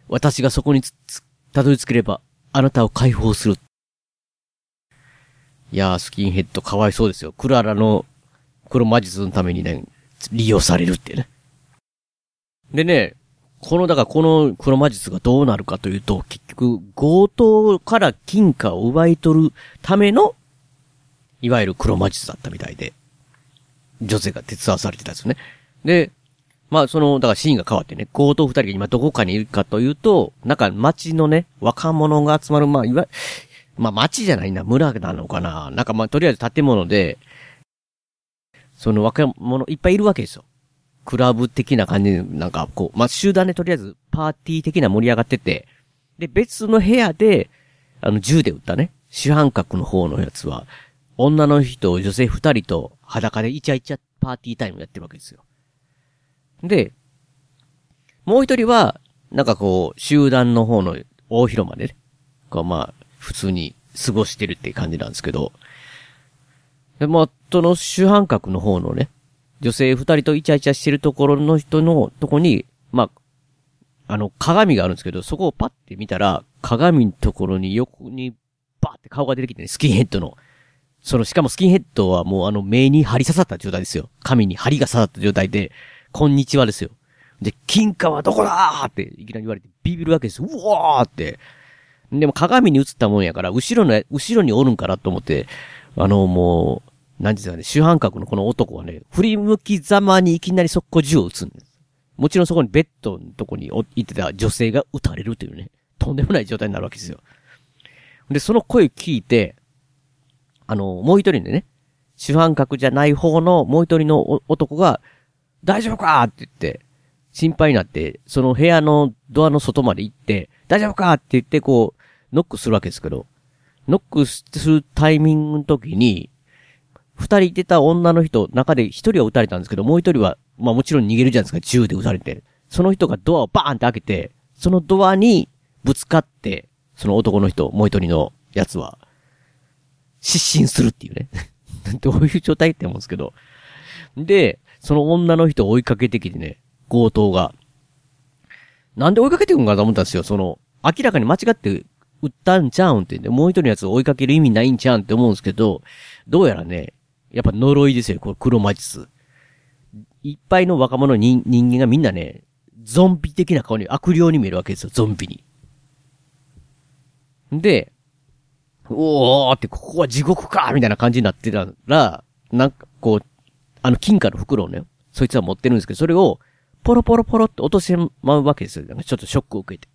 私がそこに、たどり着ければ、あなたを解放する。いやー、スキンヘッドかわいそうですよ。クララの黒魔術のためにね、利用されるってね。でね、この、だからこの黒魔術がどうなるかというと、結局、強盗から金貨を奪い取るための、いわゆる黒魔術だったみたいで、女性が手伝わされてたんですよね。で、まあその、だからシーンが変わってね、強盗二人が今どこかにいるかというと、なんか街のね、若者が集まる、まあいわ、まあ街じゃないな、村なのかな。なんかまあとりあえず建物で、その若者いっぱいいるわけですよ。クラブ的な感じで、なんかこう、まあ、集団でとりあえずパーティー的な盛り上がってて、で、別の部屋で、あの、銃で撃ったね、主犯格の方のやつは、女の人、女性二人と裸でイチャイチャパーティータイムやってるわけですよ。で、もう一人は、なんかこう、集団の方の大広間でね、こうまあ、普通に過ごしてるって感じなんですけど、で、まあ、その主犯格の方のね、女性二人とイチャイチャしてるところの人のとこに、まあ、あの、鏡があるんですけど、そこをパッて見たら、鏡のところに横にバーって顔が出てきてね、スキンヘッドの。その、しかもスキンヘッドはもうあの目に針刺さった状態ですよ。髪に針が刺さった状態で、こんにちはですよ。で、金貨はどこだーっていきなり言われてビビるわけです。うわーって。でも鏡に映ったもんやから、後ろの、後ろにおるんかなと思って、あの、もうう、何ですかね、主犯格のこの男はね、振り向きざまにいきなり速攻銃を撃つんです。もちろんそこにベッドのとこに行ってた女性が撃たれるというね、とんでもない状態になるわけですよ。で、その声聞いて、あの、もう一人でね、主犯格じゃない方のもう一人の男が、大丈夫かって言って、心配になって、その部屋のドアの外まで行って、大丈夫かって言って、こう、ノックするわけですけど、ノックするタイミングの時に、二人出た女の人、中で一人は撃たれたんですけど、もう一人は、まあもちろん逃げるじゃないですか、銃で撃たれて。その人がドアをバーンって開けて、そのドアにぶつかって、その男の人、もう一人のやつは、失神するっていうね。<laughs> どういう状態って思うんですけど。で、その女の人を追いかけてきてね、強盗が。なんで追いかけてくんかと思ったんですよ。その、明らかに間違って撃ったんちゃうんってで、もう一人のやつを追いかける意味ないんちゃうんって思うんですけど、どうやらね、やっぱ呪いですよ、これ黒魔術。いっぱいの若者人人間がみんなね、ゾンビ的な顔に悪霊に見えるわけですよ、ゾンビに。で、おーって、ここは地獄かみたいな感じになってたら、なんかこう、あの金貨の袋をね、そいつは持ってるんですけど、それを、ポロポロポロって落としてまうわけですよ。なんかちょっとショックを受けて。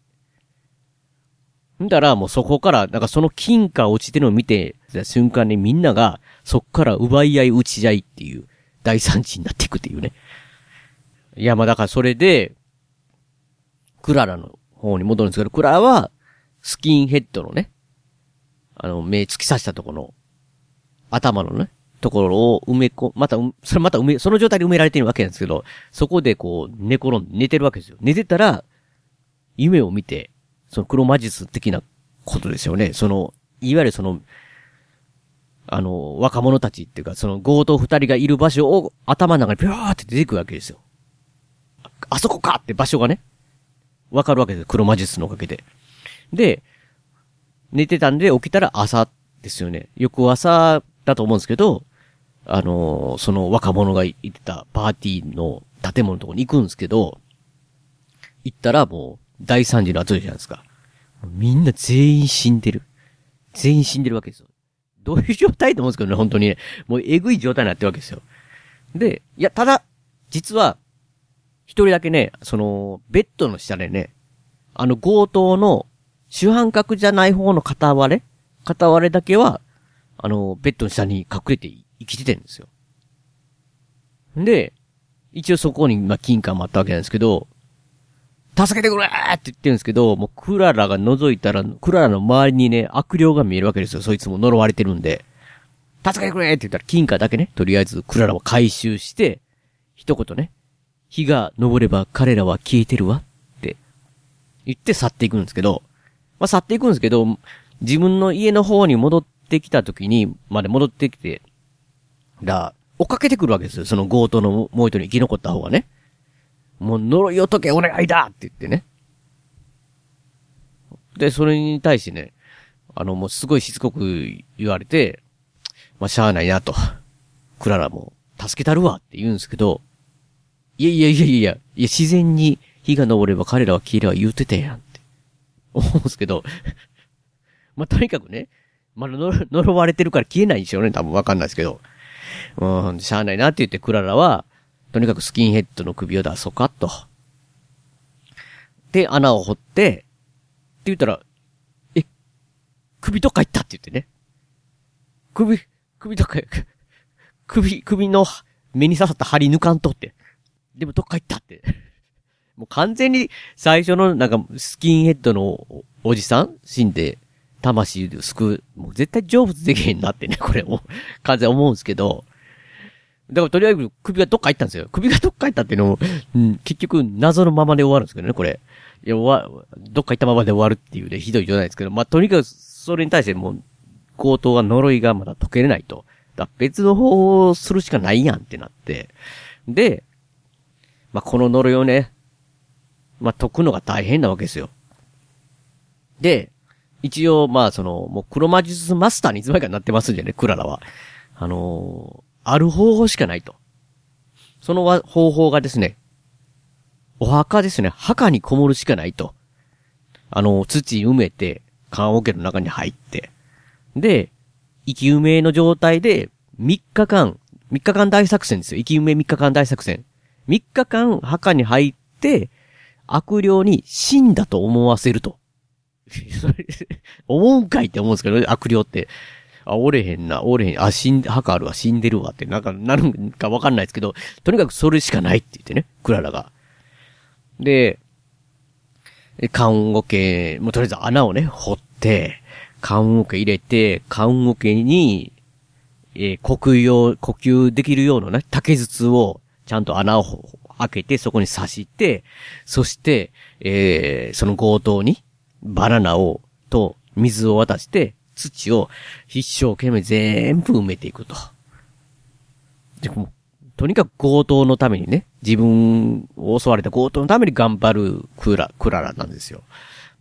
んだら、もうそこから、なんかその金貨落ちてるのを見て、瞬間にみんなが、そっから奪い合い打ち合いっていう、大惨事になっていくっていうね。いや、まあだからそれで、クララの方に戻るんですけど、クララは、スキンヘッドのね、あの、目突き刺したところ、頭のね、ところを埋めこ、また、それまた埋め、その状態で埋められてるわけなんですけど、そこでこう、寝転んで寝てるわけですよ。寝てたら、夢を見て、その黒魔術的なことですよね。その、いわゆるその、あの、若者たちっていうか、その強盗二人がいる場所を頭の中にピューって出てくるわけですよ。あそこかって場所がね、わかるわけですよ。黒魔術のおかげで。で、寝てたんで起きたら朝ですよね。翌朝だと思うんですけど、あの、その若者がいてたパーティーの建物のとこに行くんですけど、行ったらもう大惨事の後じゃないですか。みんな全員死んでる。全員死んでるわけですよ。どういう状態と思うんですけどね、本当にね。もうえぐい状態になってるわけですよ。で、いや、ただ、実は、一人だけね、その、ベッドの下でね、あの強盗の主犯格じゃない方の片割れ片割れだけは、あの、ベッドの下に隠れて生きててるんですよ。で、一応そこに、ま、金貨もあったわけなんですけど、助けてくれって言ってるんですけど、もうクララが覗いたら、クララの周りにね、悪霊が見えるわけですよ。そいつも呪われてるんで。助けてくれって言ったら金貨だけね、とりあえずクララを回収して、一言ね、日が昇れば彼らは消えてるわって言って去っていくんですけど、まあ、去っていくんですけど、自分の家の方に戻ってきた時に、まで戻ってきて、だ、追っかけてくるわけですよ。その強盗のもう一人生き残った方がね。もう呪いを解けお願いだって言ってね。で、それに対してね、あの、もうすごいしつこく言われて、まあ、しゃあないなと。クララも、助けたるわって言うんですけど、いやいやいやいやいや、自然に日が昇れば彼らは消えれば言うてたやんって。思うんですけど、まあ、とにかくね、まだ、あ、呪われてるから消えないんでしょうね、多分わかんないですけど。うん、しゃあないなって言ってクララは、とにかくスキンヘッドの首を出そうか、と。で、穴を掘って、って言ったら、え、首どっか行ったって言ってね。首、首どっか、首、首の目に刺さった針抜かんとって。でもどっか行ったって。もう完全に最初のなんかスキンヘッドのおじさん死んで、魂で救う。もう絶対成仏できへんなってね、これも完全思うんですけど。だからとりあえず首がどっか行ったんですよ。首がどっか行ったっていうのも、うん、結局謎のままで終わるんですけどね、これ。いや、わ、どっか行ったままで終わるっていうね、ひどい状態ですけど、まあ、とにかく、それに対してもう、強盗は呪いがまだ解けれないと。だ別の方法をするしかないやんってなって。で、まあ、この呪いをね、まあ、解くのが大変なわけですよ。で、一応、まあ、その、もう黒魔術マスターにいつまでかになってますんでね、クララは。あのーある方法しかないと。その方法がですね、お墓ですね、墓にこもるしかないと。あの、土埋めて、棺桶の中に入って。で、生き埋めの状態で、3日間、3日間大作戦ですよ。生き埋め3日間大作戦。3日間墓に入って、悪霊に死んだと思わせると。<laughs> 思うんかいって思うんですけど、悪霊って。あ、折れへんな、折れへん、あ、死ん、墓あるわ、死んでるわって、なんか、なるんかわかんないですけど、とにかくそれしかないって言ってね、クララが。で、え棺桶、もうとりあえず穴をね、掘って、棺桶入れて、棺桶に、えー呼吸用、呼吸できるようなね、竹筒を、ちゃんと穴を開けて、そこに刺して、そして、えーその強盗に、バナナを、と、水を渡して、土を一生懸命全部埋めていくと。でもとにかく強盗のためにね、自分を襲われた強盗のために頑張るクラ、クララなんですよ。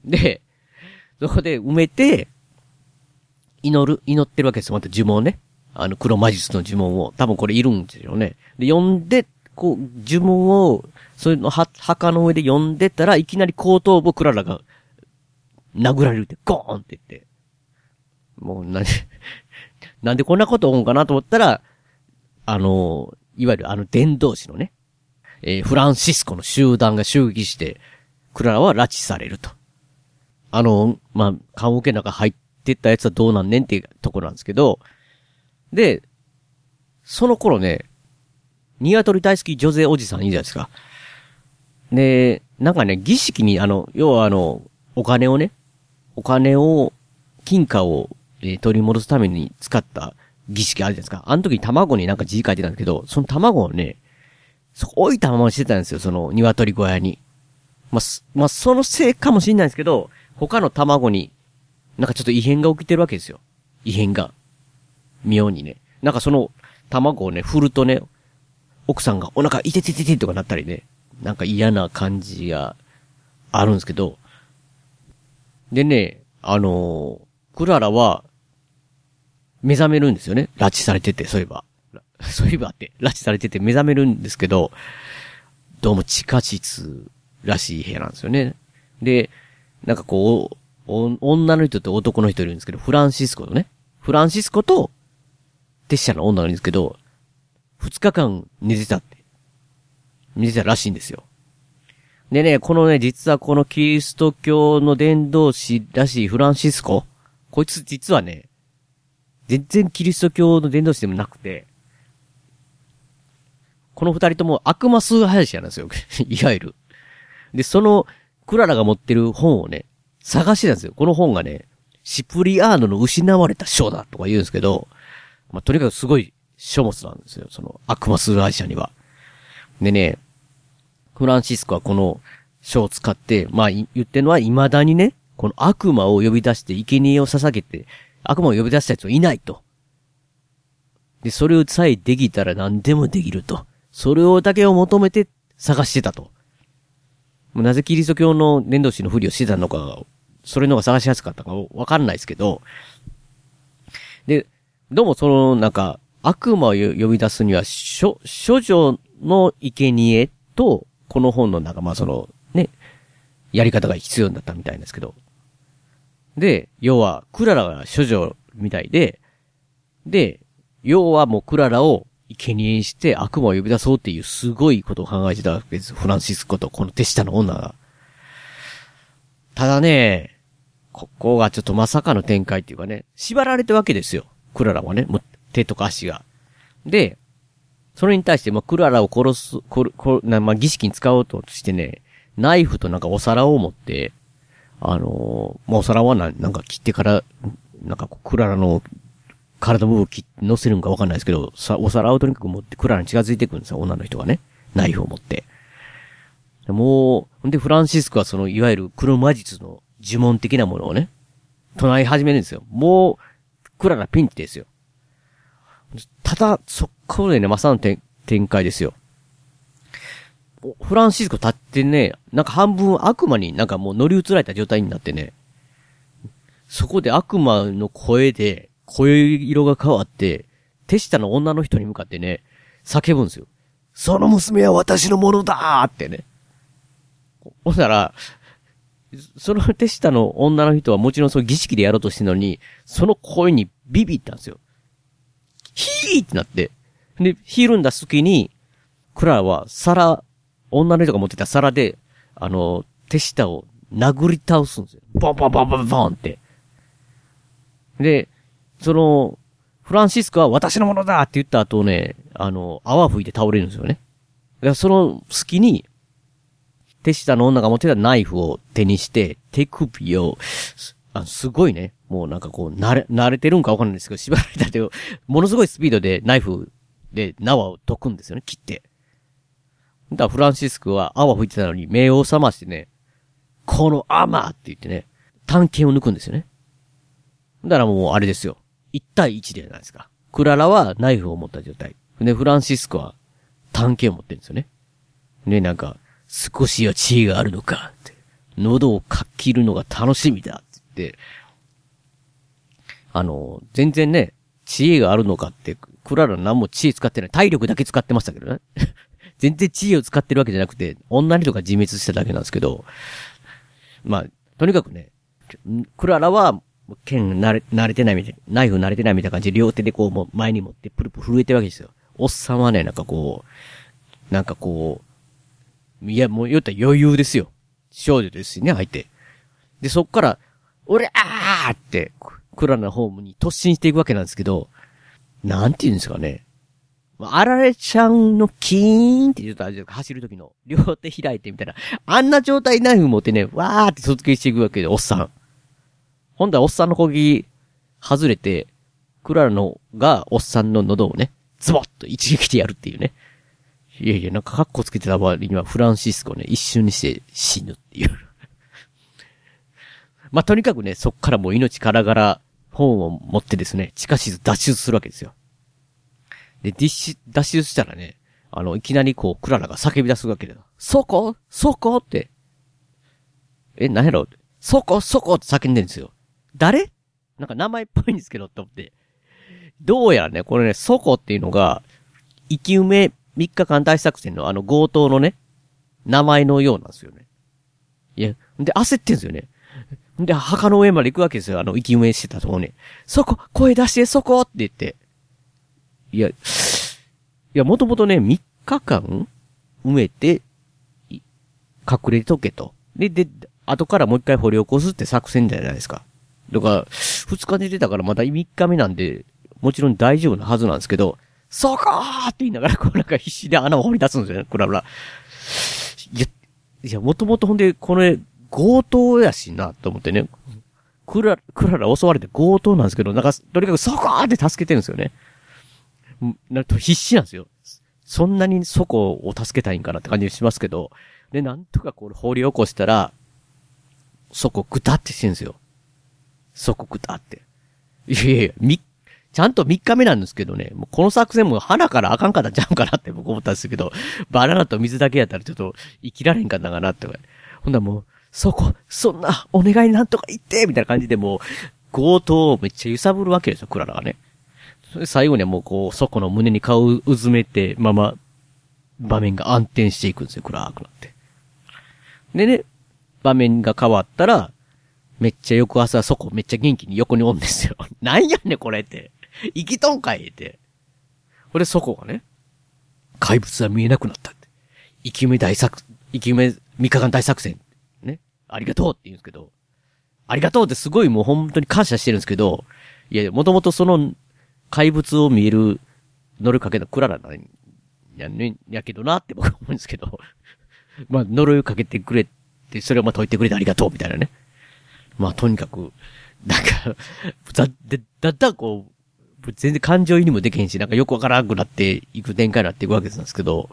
で、そこで埋めて、祈る、祈ってるわけですよ。また呪文ね。あの、黒魔術の呪文を。多分これいるんですよね。で、読んで、こう、呪文を、そういうの、は、墓の上で読んでたらいきなり後頭部クララが、殴られるって、ゴーンって言って。もう、なに、なんでこんなこと思うかなと思ったら、あの、いわゆるあの伝道師のね、えーフランシスコの集団が襲撃して、クララは拉致されると。あの、まあ、棺桶の中入ってったやつはどうなんねんっていうところなんですけど、で、その頃ね、ニワトリ大好き女性おじさんいいじゃないですか。で、なんかね、儀式に、あの、要はあの、お金をね、お金を、金貨を、え取り戻すために使った儀式あるじゃないですか。あの時に卵になんか字書いてたんですけど、その卵をね、そこ置いたまましてたんですよ、その鶏小屋に。まあ、まあ、そのせいかもしれないですけど、他の卵に、なんかちょっと異変が起きてるわけですよ。異変が。妙にね。なんかその、卵をね、振るとね、奥さんがお腹いててててとかなったりね、なんか嫌な感じがあるんですけど、でね、あのークララは、目覚めるんですよね。拉致されてて、そういえば。<laughs> そういえばって、拉致されてて目覚めるんですけど、どうも地下室らしい部屋なんですよね。で、なんかこう、女の人と男の人いるんですけど、フランシスコとね。フランシスコと、テッシャの女なんですけど、二日間寝てたって。寝てたらしいんですよ。でね、このね、実はこのキリスト教の伝道師らしいフランシスコ、こいつ実はね、全然キリスト教の伝道師でもなくて、この二人とも悪魔崇拝者なんですよ。<laughs> いわゆる。で、その、クララが持ってる本をね、探してたんですよ。この本がね、シプリアーノの失われた書だとか言うんですけど、まあ、とにかくすごい書物なんですよ。その悪魔崇拝者には。でね、フランシスコはこの書を使って、まあ言ってるのは未だにね、この悪魔を呼び出して生贄を捧げて、悪魔を呼び出した奴はいないと。で、それをさえできたら何でもできると。それをだけを求めて探してたと。なぜキリスト教の伝道師のふりをしてたのか、それの方が探しやすかったかわかんないですけど、で、どうもその、なんか、悪魔を呼び出すには、処、処女の生贄と、この本のなんか、まあその、ね、やり方が必要だったみたいですけど。で、要は、クララが処女みたいで、で、要はもうクララを生贄にして悪魔を呼び出そうっていうすごいことを考えてたわけです。フランシスコとこの手下の女が。ただね、ここがちょっとまさかの展開っていうかね、縛られてるわけですよ。クララはね、もう手とか足が。で、それに対して、ま、クララを殺す、こる、こるなまあ、儀式に使おうとしてね、ナイフとなんかお皿を持って、あのーまあ、お皿はななんか切ってから、なんかこうクララの体部分切って乗せるんかわかんないですけど、さ、お皿をとにかく持ってクララに近づいていくんですよ、女の人がね。ナイフを持って。もう、んでフランシスコはその、いわゆる黒魔術の呪文的なものをね、唱え始めるんですよ。もう、クララピンチですよ。ただ、そっからでね、まさの展開ですよ。フランシスコ立ってね、なんか半分悪魔になんかもう乗り移られた状態になってね、そこで悪魔の声で、声色が変わって、手下の女の人に向かってね、叫ぶんですよ。その娘は私のものだーってね。ほんなら、その手下の女の人はもちろんその儀式でやろうとしてるのに、その声にビビったんですよ。ヒーってなって。で、ヒールんだ隙に、クララは皿、女の人が持ってた皿で、あの、手下を殴り倒すんですよ。ボンボンボンボンボンって。で、その、フランシスコは私のものだって言った後ね、あの、泡吹いて倒れるんですよね。その隙に、手下の女が持ってたナイフを手にして、手首を、すあすごいね、もうなんかこう、慣れ、慣れてるんかわかんないんですけど、縛られた手を、ものすごいスピードでナイフで縄を解くんですよね、切って。だフランシスコは泡吹いてたのに目を覚ましてね、このアマーって言ってね、探検を抜くんですよね。だからもうあれですよ。1対1でじゃないですか。クララはナイフを持った状態。で、フランシスコは探検を持ってるんですよね。で、なんか、少しは知恵があるのかって。喉をかっきるのが楽しみだって言って、あの、全然ね、知恵があるのかって、クララ何も知恵使ってない。体力だけ使ってましたけどね。全然知恵を使ってるわけじゃなくて、女の人が自滅しただけなんですけど、まあ、とにかくね、クララは、剣慣れ、慣れてないみたいな、ナイフ慣れてないみたいな感じで両手でこう、もう前に持ってプルプル震えてるわけですよ。おっさんはね、なんかこう、なんかこう、いや、もう言ったら余裕ですよ。少女ですしね、相手。で、そっから、俺、あーって、クララのホームに突進していくわけなんですけど、なんて言うんですかね。あられちゃんのキーンって言うとあれ走る時の両手開いてみたいな。あんな状態ナイフ持ってね、わーって突撃していくわけで、おっさん。ほんだらおっさんの攻撃外れて、クララのがおっさんの喉をね、ズボッと一撃でやるっていうね。いやいや、なんかカッコつけてた割にはフランシスコね、一瞬にして死ぬっていう。まあ、とにかくね、そっからもう命からがら本を持ってですね、地下室脱出するわけですよ。で、脱出、脱出したらね、あの、いきなりこう、クララが叫び出すわけだよ。そこ？そこ？って。え、何やろ？そこ？そこ？って叫んでるんですよ。誰？なんか名前っぽいんですけど、と思って。どうやらね、これね、そこ？っていうのが、生き埋め3日間大作戦のあの強盗のね、名前のようなんですよね。いや、で、焦ってんすよね。で、墓の上まで行くわけですよ。あの、生き埋めしてたところに。そこ？声出して、そこ？って言って。いや、いや、もともとね、3日間埋めて、隠れとけと。で、で、後からもう一回掘り起こすって作戦じゃないですか。だから、2日寝てたからまた3日目なんで、もちろん大丈夫なはずなんですけど、そこーって言いながら、こうなんか必死で穴を掘り出すんですよね、クラブラ。いや、いや、もともとほんで、これ、強盗やしな、と思ってね。クラ、クララ襲われて強盗なんですけど、なんか、とにかくそこーって助けてるんですよね。んなんと必死なんですよ。そんなにそこを助けたいんかなって感じしますけど、で、なんとかこれ掘り起こしたら、そこぐたってしてるんですよ。そこぐたって。いやいやいや、み、ちゃんと3日目なんですけどね、もうこの作戦も花からあかんかったんちゃうかなって <laughs> 僕思ったんですけど、バナナと水だけやったらちょっと生きられんかったかなって。ほんならもう、そこ、そんな、お願いなんとか言ってみたいな感じでもう、強盗をめっちゃ揺さぶるわけですよ、クララがね。最後にはもうこう、そこの胸に顔をうずめて、まま、場面が暗転していくんですよ、暗くなって。でね、場面が変わったら、めっちゃ翌朝そこめっちゃ元気に横におんですよ。<laughs> なんやねんこれって。生きとんかいって。これそこがね、怪物は見えなくなったって。生き埋め大作、生き埋め3日間大作戦。ね。ありがとうって言うんですけど、ありがとうってすごいもう本当に感謝してるんですけど、いや、もともとその怪物を見える乗るかけたクララなんやね、やけどなって僕は思うんですけど、<laughs> まあ呪いをかけてくれって、それをまあ解いてくれてありがとうみたいなね。まあとにかく、なんか、<laughs> だ、で、だんだんこう、全然感情移入もできへんし、なんかよくわからなくなっていく展開になっていくわけなんですけど、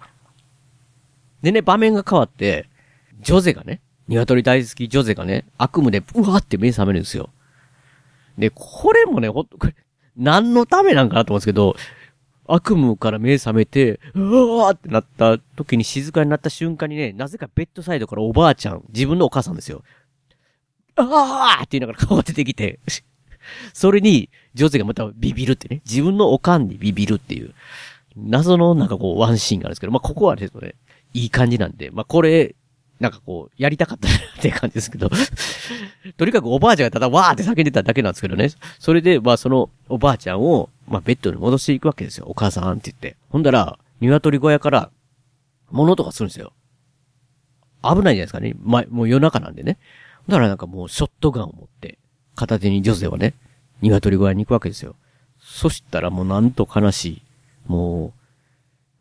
でね、場面が変わって、ジョゼがね、鶏大好きジョゼがね、悪夢でうわーって目覚めるんですよ。で、これもね、ほんと、これ、何のためなんかなと思うんですけど、悪夢から目覚めて、うわーってなった時に静かになった瞬間にね、なぜかベッドサイドからおばあちゃん、自分のお母さんですよ。あーって言いながら顔が出てきて、それに、ジョゼがまたビビるってね、自分のおかんにビビるっていう、謎のなんかこうワンシーンがあるんですけど、まあ、ここはですね、いい感じなんで、まあ、これ、なんかこう、やりたかったなっていう感じですけど、<laughs> とにかくおばあちゃんがただわーって叫んでただけなんですけどね。それで、まあそのおばあちゃんを、まあベッドに戻していくわけですよ。お母さんって言って。ほんだら、鶏小屋から、物とかするんですよ。危ないじゃないですかね。まあ、もう夜中なんでね。だからなんかもうショットガンを持って、片手に女性はね、鶏小屋に行くわけですよ。そしたらもうなんと悲しい。もう、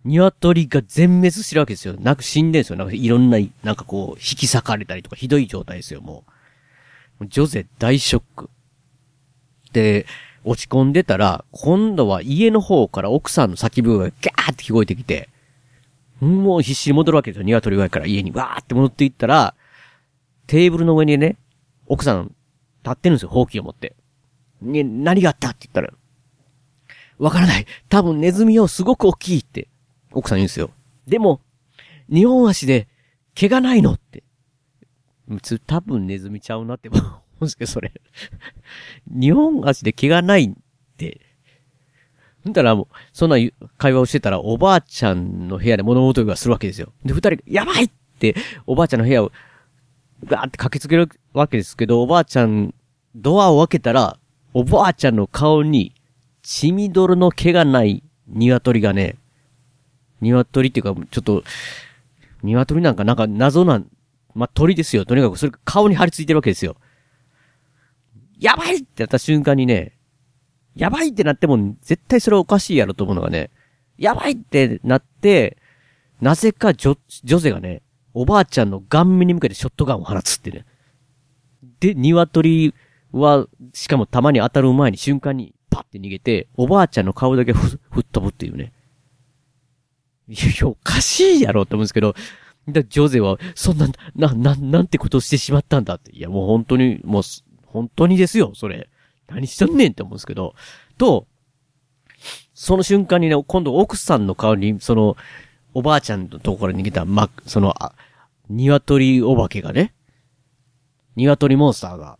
鶏が全滅してるわけですよ。なんか死んでんですよ。なんかいろんな、なんかこう、引き裂かれたりとかひどい状態ですよ、もう。ジョゼ大ショック。で、落ち込んでたら、今度は家の方から奥さんの叫び声がギャーって聞こえてきて、もう必死に戻るわけですよ。鶏小屋から家にわーって戻っていったら、テーブルの上にね、奥さん立ってるんですよ、ほうきを持って。ね、何があったって言ったら、わからない。多分ネズミをすごく大きいって、奥さん言うんですよ。でも、日本足で毛がないのって。多分ネズミちゃうなって思うんですけど、それ。<laughs> 日本足で毛がないって。ほんだらもう、そんな会話をしてたら、おばあちゃんの部屋で物音がするわけですよ。で、二人、やばいって、おばあちゃんの部屋を、ガーって駆けつけるわけですけど、おばあちゃん、ドアを開けたら、おばあちゃんの顔に、血みどろの毛がない鶏がね、鶏っていうか、ちょっと、鶏なんかなんか謎な、まあ、鳥ですよ。とにかくそれ顔に張り付いてるわけですよ。やばいってなった瞬間にね、やばいってなっても絶対それはおかしいやろと思うのがね、やばいってなって、なぜかジョ、ジョゼがね、おばあちゃんの顔面に向けてショットガンを放つってね。で、鶏は、しかも弾に当たる前に瞬間にパッて逃げて、おばあちゃんの顔だけふ <laughs> 吹っ飛ぶっていうね。いや、おかしいやろって思うんですけど、だジョゼは、そんな、な、な、なんてことをしてしまったんだって。いや、もう本当に、もう、本当にですよ、それ。何しとんねんって思うんですけど。と、その瞬間にね、今度奥さんの顔に、その、おばあちゃんのところから逃げた、ま、その、あ、鶏お化けがね、鶏モンスターが、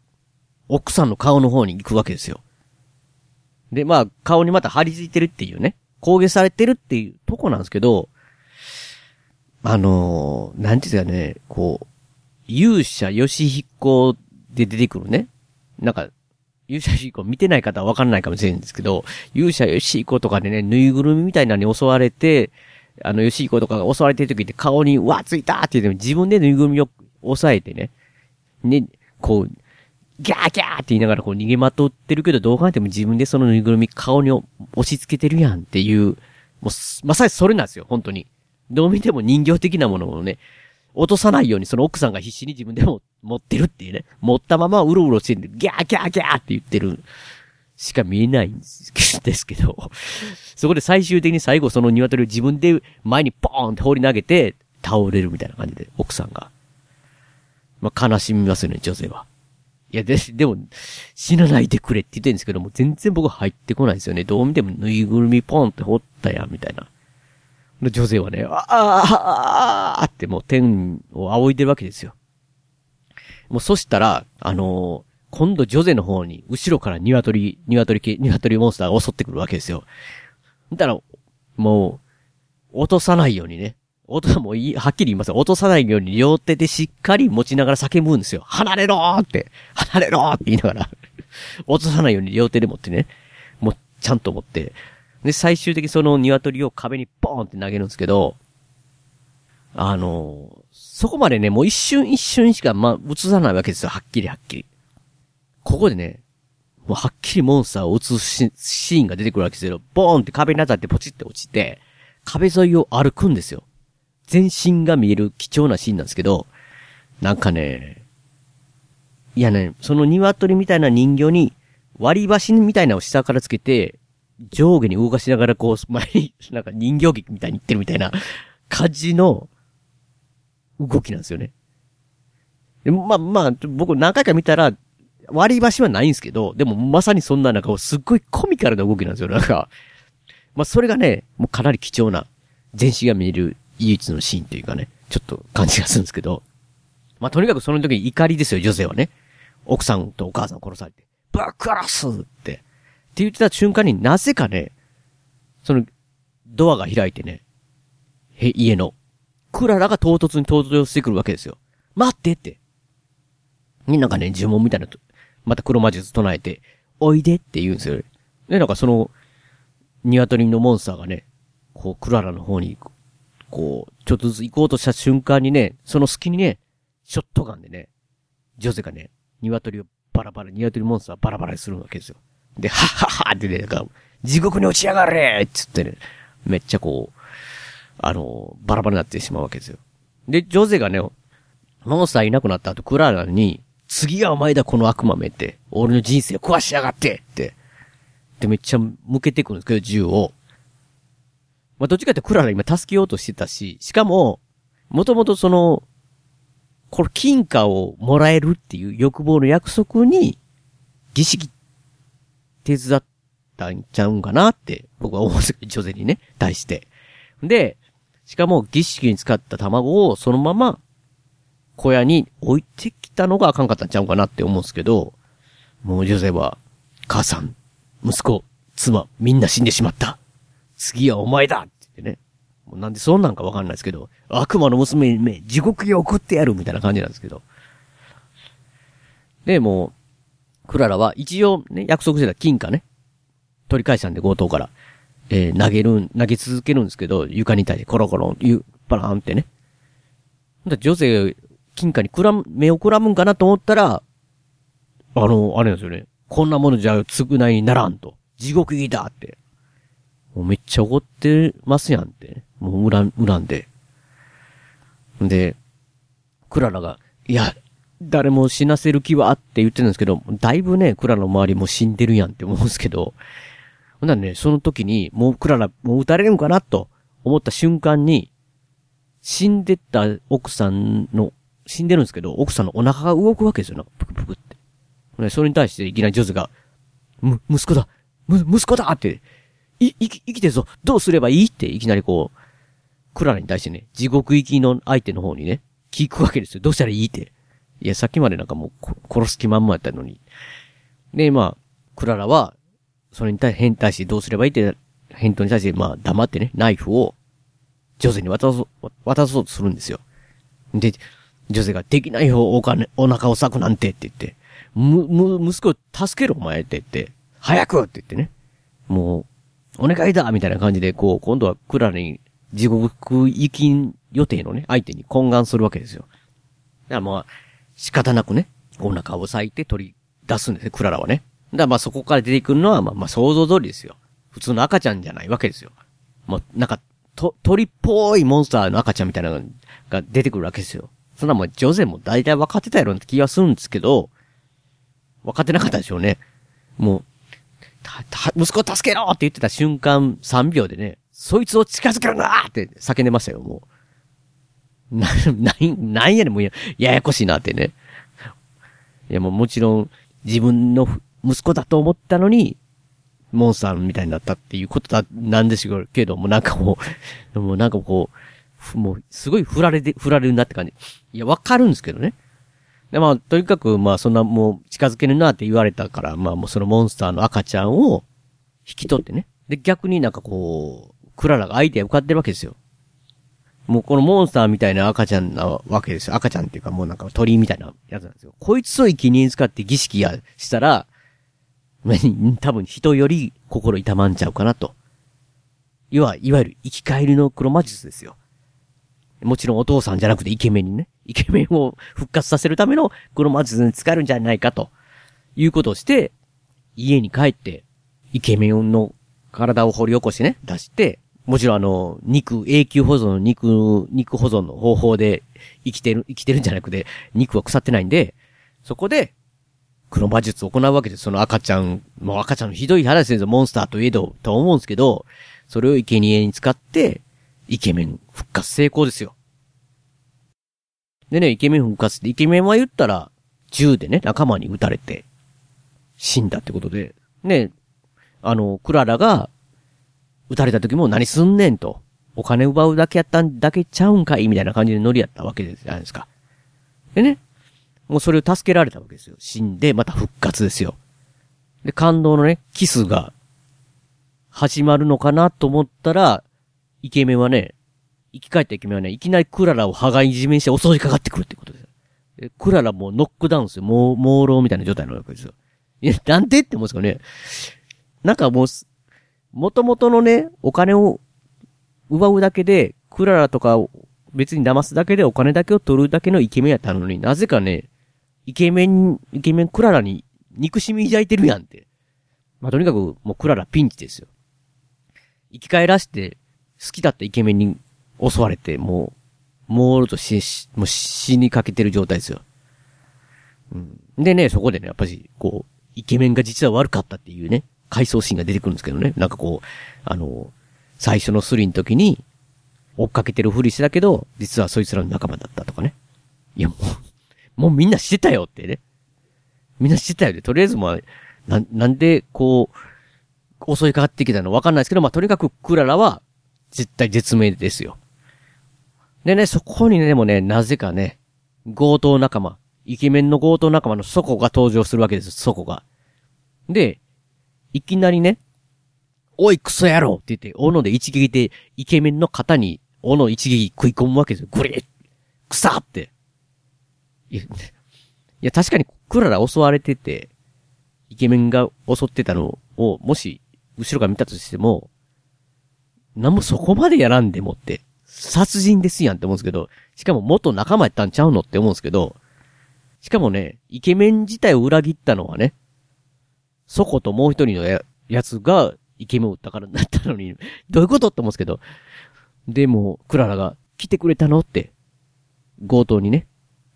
奥さんの顔の方に行くわけですよ。で、まあ、顔にまた張り付いてるっていうね、攻撃されてるっていうとこなんですけど、あのー、なんていうかね、こう、勇者ヨシヒコで出てくるね。なんか、勇者ヨシヒコ見てない方はわかんないかもしれないんですけど、勇者ヨシヒコとかでね、ぬいぐるみみたいなのに襲われて、あの、ヨシヒコとかが襲われてる時って顔に、うわ、ついたって言っても自分でぬいぐるみを押さえてね、ね、こう、ギャーギャーって言いながらこう逃げまとってるけど、どう考えても自分でそのぬいぐるみ顔に押し付けてるやんっていう、もう、まさにそれなんですよ、本当に。どう見ても人形的なものをね、落とさないようにその奥さんが必死に自分でも持ってるっていうね。持ったままうろうろしてるギャーギャーギャーって言ってるしか見えないんですけど、そこで最終的に最後その鶏を自分で前にポーンって放り投げて倒れるみたいな感じで、奥さんが。まあ、悲しみますよね、女性は。いや、で、でも、死なないでくれって言ってるんですけども、全然僕入ってこないですよね。どう見てもぬいぐるみポンって掘ったやん、みたいな。で女性はね、ああ、ああ、ってもう天を仰いでるわけですよ。もうそしたら、あのー今度ジョゼの方に、後ろから鶏、鶏系、鶏モンスターが襲ってくるわけですよ。だから、もう、落とさないようにね。落とさ、もういい、はっきり言いますよ。落とさないように両手でしっかり持ちながら叫ぶんですよ。離れろーって、離れろーって言いながら、<laughs> 落とさないように両手で持ってね。もう、ちゃんと持って。で、最終的にその鶏を壁にポーンって投げるんですけど、あのそこまでね、もう一瞬一瞬しか、まあ、映さないわけですよ。はっきりはっきり。ここでね、もうはっきりモンスターを映すシーンが出てくるわけですよ。ボーンって壁に当たってポチって落ちて、壁沿いを歩くんですよ。全身が見える貴重なシーンなんですけど、なんかね、いやね、その鶏みたいな人形に割り箸みたいなのを下からつけて、上下に動かしながらこう、<laughs> 前に、なんか人形劇みたいに行ってるみたいな感じの動きなんですよね。でまあまあ、僕何回か見たら、割り箸はないんですけど、でもまさにそんななんかすっごいコミカルな動きなんですよ。なんか、まあそれがね、もうかなり貴重な、全身が見える唯一のシーンというかね、ちょっと感じがするんですけど、まあとにかくその時に怒りですよ、女性はね。奥さんとお母さん殺されて、ぶっ殺すって。って言ってた瞬間になぜかね、その、ドアが開いてね、へ、家の、クララが唐突に登場してくるわけですよ。待ってって。になんかね、呪文みたいなと、また黒魔術唱えて、おいでって言うんですよ。で、なんかその、鶏のモンスターがね、こう、クララの方に、こう、ちょっとずつ行こうとした瞬間にね、その隙にね、ショットガンでね、ジョゼがね、鶏をバラバラ、鶏モンスターバラバラにするわけですよ。で、はっはっはってね、なんか、地獄に落ちやがれっつってね、めっちゃこう、あの、バラバラになってしまうわけですよ。で、ジョゼがね、モンスターいなくなった後、クララに、次はお前だ、この悪魔めって。俺の人生を壊しやがってって。で、めっちゃ向けてくるんですけど、銃を。まあ、どっちかってクララ今助けようとしてたし、しかも、もともとその、これ金貨をもらえるっていう欲望の約束に、儀式、手伝ったんちゃうんかなって、僕は思うんですけど、女性にね、対して。で、しかも儀式に使った卵をそのまま、小屋に置いてきたのがあかんかったんちゃうかなって思うんですけど、もう女性は、母さん、息子、妻、みんな死んでしまった。次はお前だって言ってね。もうなんでそんなんかわかんないですけど、悪魔の娘に地獄に送ってやるみたいな感じなんですけど。で、もう、クララは一応ね、約束してた金貨ね、取り返したんで強盗から、えー、投げる投げ続けるんですけど、床に対してコロコロ、ゆ、パラーンってね。女性、金貨にくらむ、目をくらむんかなと思ったら、あの、あれですよね。こんなものじゃ償いにならんと。地獄行きだって。もうめっちゃ怒ってますやんって。もう恨、恨んで。んで、クララが、いや、誰も死なせる気はあって言ってるんですけど、だいぶね、クララの周りも死んでるやんって思うんですけど、ほんならね、その時に、もうクララ、もう撃たれるんかなと思った瞬間に、死んでった奥さんの、死んでるんですけど、奥さんのお腹が動くわけですよ、なんか、ぷくぷくって。それに対していきなりジョズが、む、息子だむ、息子だって、い、生き、生きてるぞどうすればいいっていきなりこう、クララに対してね、地獄行きの相手の方にね、聞くわけですよ。どうしたらいいって。いや、さっきまでなんかもう殺す気まんまやったのに。で、まあ、クララは、それに対してどうすればいいって、返答に対して、まあ、黙ってね、ナイフを、女性に渡そう、渡そうとするんですよ。で、女性ができないよ、お金、お腹を裂くなんてって言って、む、む、息子を助けろ、お前って言って、早くって言ってね。もう、お願いだみたいな感じで、こう、今度はクララに地獄行き予定のね、相手に懇願するわけですよ。だからまあ、仕方なくね、お腹を裂いて取り出すんですね、クララはね。だからまあそこから出てくるのは、まあまあ想像通りですよ。普通の赤ちゃんじゃないわけですよ。もう、なんか、と、鳥っぽいモンスターの赤ちゃんみたいなのが出てくるわけですよ。そんなもう、ジョゼも大体分かってたやろって気がするんですけど、分かってなかったでしょうね。もう、息子を助けろって言ってた瞬間3秒でね、そいつを近づけるなって叫んでましたよ、もう。<laughs> な、ななんやねん、もうや、ややこしいなってね。いや、もうもちろん、自分の息子だと思ったのに、モンスターみたいになったっていうことだ、なんですけど、もうなんかもう、もうなんかこう、もう、すごい振られて、振られるなって感じ。いや、わかるんですけどね。で、まあ、とにかく、まあ、そんなもう、近づけるなって言われたから、まあ、もうそのモンスターの赤ちゃんを、引き取ってね。で、逆になんかこう、クララがアイデア浮かってるわけですよ。もうこのモンスターみたいな赤ちゃんなわけですよ。赤ちゃんっていうかもうなんか鳥みたいなやつなんですよ。こいつを生贄使って儀式やしたら、<laughs> 多分人より心痛まんちゃうかなと。要は、いわゆる生き返りの黒魔術ですよ。もちろんお父さんじゃなくてイケメンにね、イケメンを復活させるための黒魔術に使えるんじゃないかと、いうことをして、家に帰って、イケメンの体を掘り起こしてね、出して、もちろんあの、肉、永久保存の肉、肉保存の方法で生きてる、生きてるんじゃなくて、肉は腐ってないんで、そこで、黒魔術を行うわけです。その赤ちゃん、もう赤ちゃんのひどい話ですよ。モンスターといえど、と思うんですけど、それを生贄に使って、イケメン復活成功ですよ。でね、イケメン復活って、イケメンは言ったら、銃でね、仲間に撃たれて、死んだってことで、ね、あの、クララが、撃たれた時も何すんねんと。お金奪うだけやったんだけちゃうんかいみたいな感じでノリやったわけじゃないですか。でね、もうそれを助けられたわけですよ。死んで、また復活ですよ。で、感動のね、キスが、始まるのかなと思ったら、イケメンはね、生き返ったイケメンはね、いきなりクララを羽交い締めにして襲いかかってくるってことですよ。でクララもうノックダウンですよ。もう、朦朧みたいな状態なわけですよ。いや、なんでって思うんですかね。なんかもう、元々のね、お金を奪うだけで、クララとかを別に騙すだけでお金だけを取るだけのイケメンやったのになぜかね、イケメン、イケメンクララに憎しみ抱いてるやんって。まあ、とにかくもうクララピンチですよ。生き返らして好きだったイケメンに襲われて、もう、もうとし、もう死にかけてる状態ですよ。うん。でね、そこでね、やっぱり、こう、イケメンが実は悪かったっていうね、回想シーンが出てくるんですけどね。なんかこう、あの、最初のスリの時に、追っかけてるふりしてたけど、実はそいつらの仲間だったとかね。いや、もう、もうみんな知ってたよってね。みんな知ってたよで、とりあえずまあ、な、なんで、こう、襲いかかってきたのわかんないですけど、まあ、とにかくクララは、絶対絶命ですよ。でね、そこにね、でもね、なぜかね、強盗仲間、イケメンの強盗仲間のソコが登場するわけです、ソコが。で、いきなりね、おいクソ野郎って言って、斧で一撃でイケメンの肩に斧一撃食い込むわけですよ。グリッ草って。いや、いや確かにクララ襲われてて、イケメンが襲ってたのを、もし、後ろから見たとしても、なんもそこまでやらんでもって、殺人ですやんって思うんですけど、しかも元仲間やったんちゃうのって思うんですけど、しかもね、イケメン自体を裏切ったのはね、そこともう一人のややつがイケメンを撃ったからなったのに、<laughs> どういうことって思うんですけど、でも、クララが来てくれたのって、強盗にね、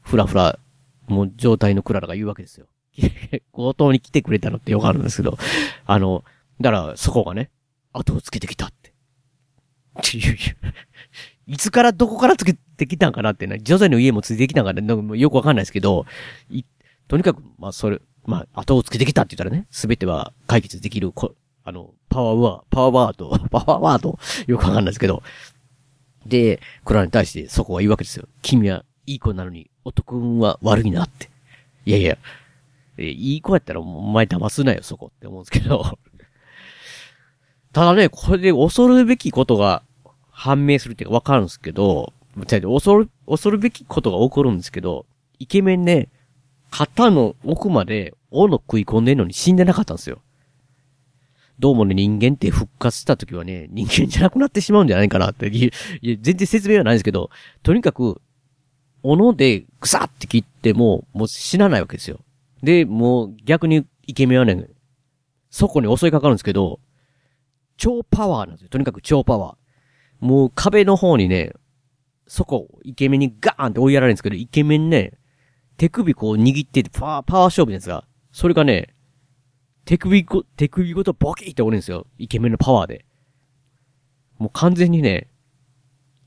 ふらふら、もう状態のクララが言うわけですよ。<laughs> 強盗に来てくれたのってよくあるんですけど、あの、だから、そこがね、後をつけてきたって。いいつからどこからつけてきたんかなってね、ジョゼの家もついてきたんかなよくわかんないですけど、とにかく、まあ、それ、まあ、後をつけてきたって言ったらね、すべては解決できる、こあの、パワーワー、パワーワード、<laughs> パワーワード、よくわかんないですけど。で、クラに対してそこは言うわけですよ。君はいい子なのに、男は悪いなって。いやいや、えいい子やったらお前騙すなよ、そこって思うんですけど。<laughs> ただね、これで恐るべきことが判明するっていうかわかるんですけど、恐る、恐るべきことが起こるんですけど、イケメンね、肩の奥まで斧食い込んでんのに死んでなかったんですよ。どうもね、人間って復活した時はね、人間じゃなくなってしまうんじゃないかなって。いや、全然説明はないんですけど、とにかく、斧でぐさって切っても、もう死なないわけですよ。で、もう逆にイケメンはね、そこに襲いかかるんですけど、超パワーなんですよ。とにかく超パワー。もう壁の方にね、そこ、イケメンにガーンって追いやられるんですけど、イケメンね、手首こう握ってて、パワー、パワー勝負ですが、それがね、手首ご、手首ごとボキって折るんですよ。イケメンのパワーで。もう完全にね、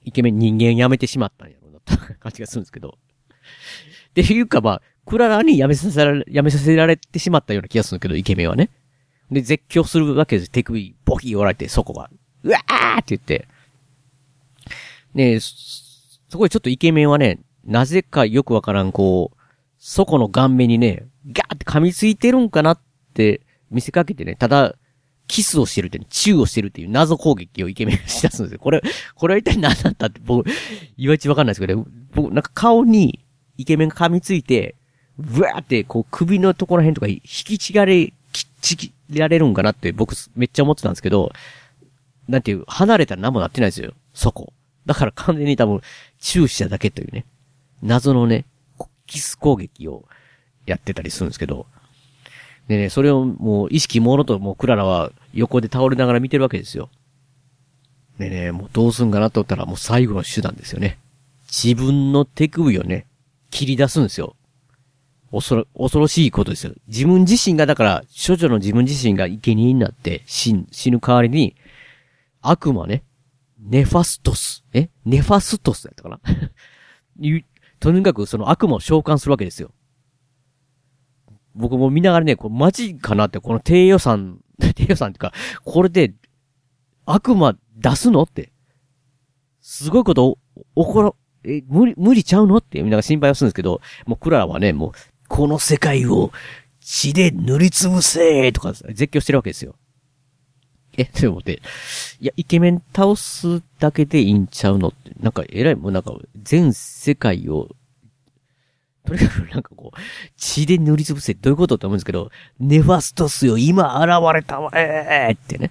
イケメン人間やめてしまったんやろうなって感じがするんですけど。っていうかまあ、クララにやめさせられ、やめさせられてしまったような気がするけど、イケメンはね。で、絶叫するわけです。手首、ボキ折られて、そこが。うわーって言って。ねそこでちょっとイケメンはね、なぜかよくわからん、こう、そこの顔面にね、ガーって噛みついてるんかなって見せかけてね、ただ、キスをしてるって、ね、チューをしてるっていう謎攻撃をイケメンがしだすんですよ。これ、これは一体何だったって僕、いまいちわかんないですけど、僕、なんか顔にイケメンが噛みついて、ブワーってこう首のところ辺とか引きちがれ、きっちぎられるんかなって僕めっちゃ思ってたんですけど、なんていう、離れたら何もなってないですよ。そこ。だから完全に多分、チューしただけというね、謎のね、キス攻撃をやってたりするんですけど、でね、それをもう意識もろともうクララは横で倒れながら見てるわけですよ。でね、もうどうすんかなと思ったらもう最後の手段ですよね。自分の手首をね、切り出すんですよ。恐ろ、恐ろしいことですよ。自分自身が、だから、処女の自分自身が生贄になって、死ぬ代わりに、悪魔ね、ネファストス、え？ネファストスやったかな？<laughs> とにかくその悪魔を召喚するわけですよ。僕も見ながらね、これマジかなって、この低予算、<laughs> 低予算っていうか、これで、悪魔出すのって。すごいこと、お、ころ、え、無理、無理ちゃうのってみんなが心配をするんですけど、もうクララはね、もう、この世界を血で塗りつぶせーとか絶叫してるわけですよ。え、<laughs> でもって、いや、イケメン倒すだけでいいんちゃうのって、なんか偉い、もうなんか、全世界を、とにかくなんかこう、血で塗りつぶせどういうことって思うんですけど、ネファストスよ、今現れたわえーってね、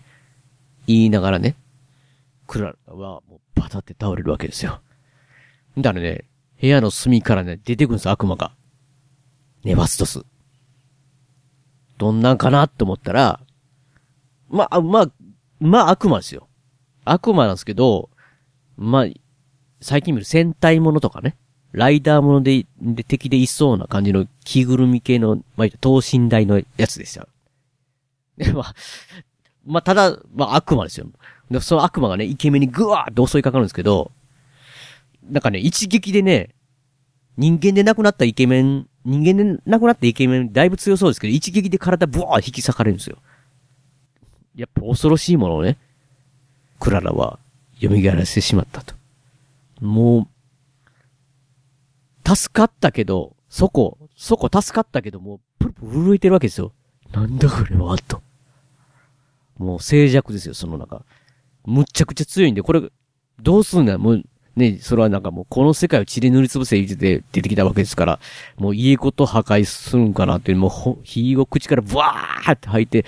言いながらね、クララはもうバタって倒れるわけですよ。だからね、部屋の隅からね、出てくるんですよ、悪魔が。ネバストス。どんなんかなって思ったら、まあ、まあ、まあ悪魔ですよ。悪魔なんですけど、まあ、最近見る戦隊ものとかね、ライダーもので、で敵でいそうな感じの着ぐるみ系の、まあ、等身大のやつでした。で、まあ、まあ、ただ、まあ悪魔ですよ。で、その悪魔がね、イケメンにグワーって襲いかかるんですけど、なんかね、一撃でね、人間で亡くなったイケメン、人間で亡くなったイケメンだいぶ強そうですけど、一撃で体ブワー引き裂かれるんですよ。やっぱ恐ろしいものをね、クララは蘇らせてしまったと。もう、助かったけど、そこ、そこ助かったけど、もう、プルプル震えてるわけですよ。なんだこれは、と。もう静寂ですよ、その中。むっちゃくちゃ強いんで、これ、どうすんだもう、ね、それはなんかもうこの世界を血で塗りつぶせ言って出てきたわけですから、もう家ごと破壊するんかなっていう、もうほ、火を口からブワーって吐いて、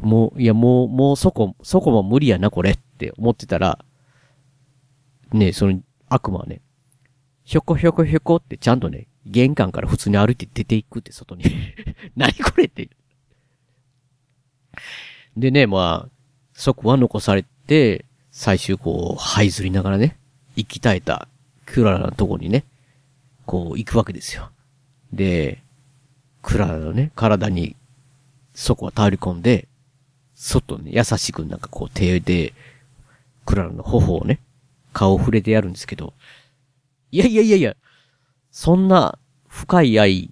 もう、いやもう、もうそこ、そこも無理やな、これって思ってたら、ね、その悪魔はね、ひょこひょこひょこってちゃんとね、玄関から普通に歩いて出ていくって外に。<laughs> 何これって。でね、まあ、そこは残されて、最終こう、這いずりながらね、生き絶えたクララのとこにね、こう行くわけですよ。で、クララのね、体に、そこは倒れ込んで、外ね、優しくなんかこう手で、クララの頬をね、顔を触れてやるんですけど、いやいやいやいや、そんな深い愛、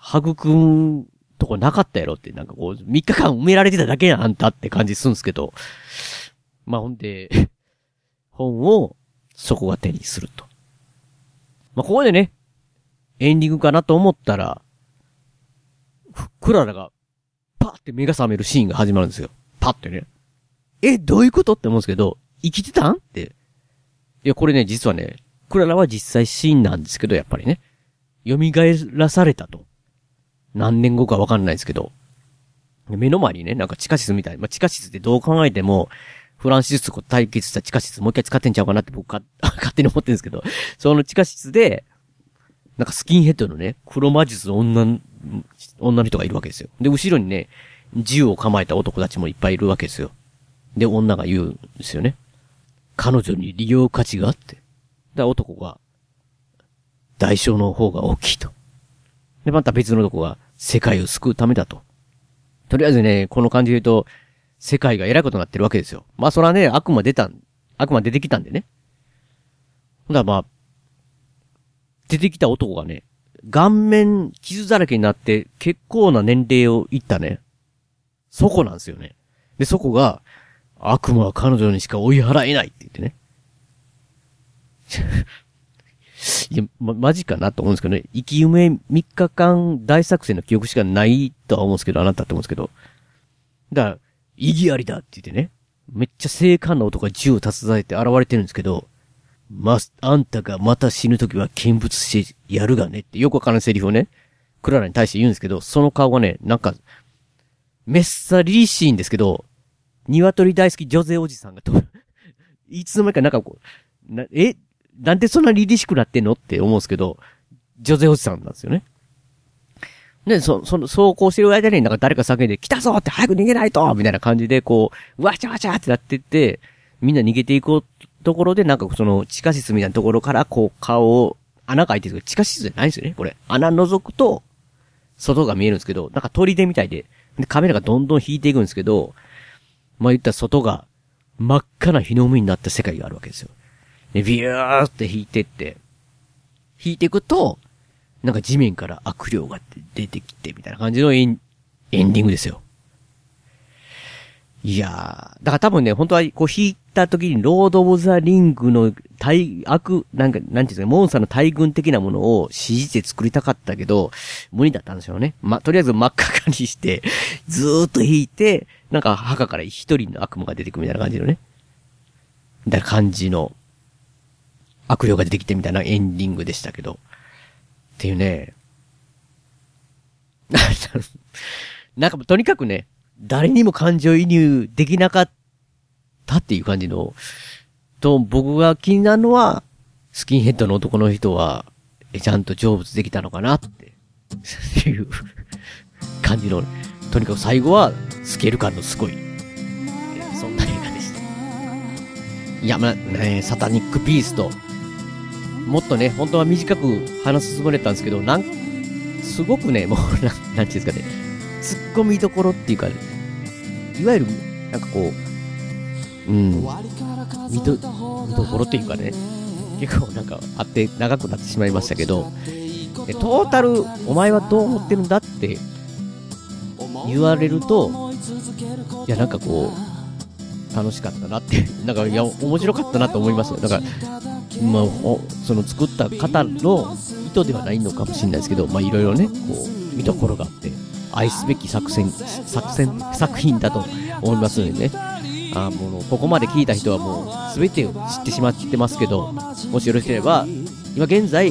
育むとこなかったやろって、なんかこう、3日間埋められてただけやん、あんたって感じするんですけど、まあほんで、本をそこが手にすると。まあ、ここでね、エンディングかなと思ったら、クララが、パって目が覚めるシーンが始まるんですよ。パってね。え、どういうことって思うんですけど、生きてたんって。いや、これね、実はね、クララは実際シーンなんですけど、やっぱりね。蘇らされたと。何年後かわかんないですけど。目の前にね、なんか地下室みたい。まあ、地下室ってどう考えても、フランシスコ対決した地下室もう一回使ってんちゃうかなって僕か、<laughs> 勝手に思ってるんですけど、その地下室で、なんかスキンヘッドのね、黒魔術の女、女の人がいるわけですよ。で、後ろにね、銃を構えた男たちもいっぱいいるわけですよ。で、女が言うんですよね。彼女に利用価値があって。で、男が、代償の方が大きいと。で、また別の男が、世界を救うためだと。とりあえずね、この感じで言うと、世界が偉いことになってるわけですよ。まあそらね、悪魔出たん、悪魔出てきたんでね。ほんだらまあ、出てきた男がね、顔面傷だらけになって結構な年齢をいったね。そこなんですよね。で、そこが、悪魔は彼女にしか追い払えないって言ってね。<laughs> いや、ま、マジかなと思うんですけどね。生き埋め3日間大作戦の記憶しかないとは思うんですけど、あなたって思うんですけど。だから、意義ありだって言ってね。めっちゃ正観な男が銃を携えて現れてるんですけど、ま、あんたがまた死ぬときは見物してやるがねってよくわからんセリフをね、クララに対して言うんですけど、その顔がね、なんか、めっさりりしいんですけど、鶏大好き女性おじさんがと、<laughs> いつの間にかなんかこう、な、え、なんでそんな凛々しくなってんのって思うんですけど、女性おじさんなんですよね。で、そ、その、走行してる間になんか誰か叫んで、来たぞって早く逃げないとみたいな感じで、こう、わちゃわちゃってなってって、みんな逃げていこうところで、なんかその地下室みたいなところから、こう、顔を、穴が開いてるけど、地下室じゃないんですよね、これ。穴覗くと、外が見えるんですけど、なんか砦みたいで、で、カメラがどんどん引いていくんですけど、まあ言ったら外が真っ赤な日の海になった世界があるわけですよ。で、ビューって引いてって、引いていくと、なんか地面から悪霊が出てきて、みたいな感じのエンエンディングですよ。いやー、だから多分ね、本当はこう引いた時にロード・オブ・ザ・リングの大悪、なんか、なんていうんですか、モンスターの大群的なものを指示で作りたかったけど、無理だったんですよね。ま、とりあえず真っ赤かにして、ずーっと引いて、なんか墓から一人の悪夢が出てくるみたいな感じのね。みたいな感じの、悪霊が出てきてみたいなエンディングでしたけど。っていうね。<laughs> なんかとにかくね、誰にも感情移入できなかったっていう感じの、と、僕が気になるのは、スキンヘッドの男の人は、ちゃんと成仏できたのかなって、っていう感じの、とにかく最後は、スケール感のすごい、そんな映画でした。いや、まあ、ね、サタニックビースト、もっとね、本当は短く話すつもりだったんですけど、なん、すごくね、もう、なん、なんていうんですかね、突っ込みどころっていうか、いわゆる、なんかこう、うん、見ど、見どころっていうかね、結構なんかあって長くなってしまいましたけど、トータル、お前はどう思ってるんだって言われると、いや、なんかこう、楽しかったなって、なんか、いや、面白かったなと思いますよ。だから、まあ、その作った方の意図ではないのかもしれないですけど、まあ、いろいろね、こう、見どころがあって、愛すべき作戦、作戦、作品だと思いますのでね。あもう、ここまで聞いた人はもう、すべてを知ってしまってますけど、もしよろしければ、今現在、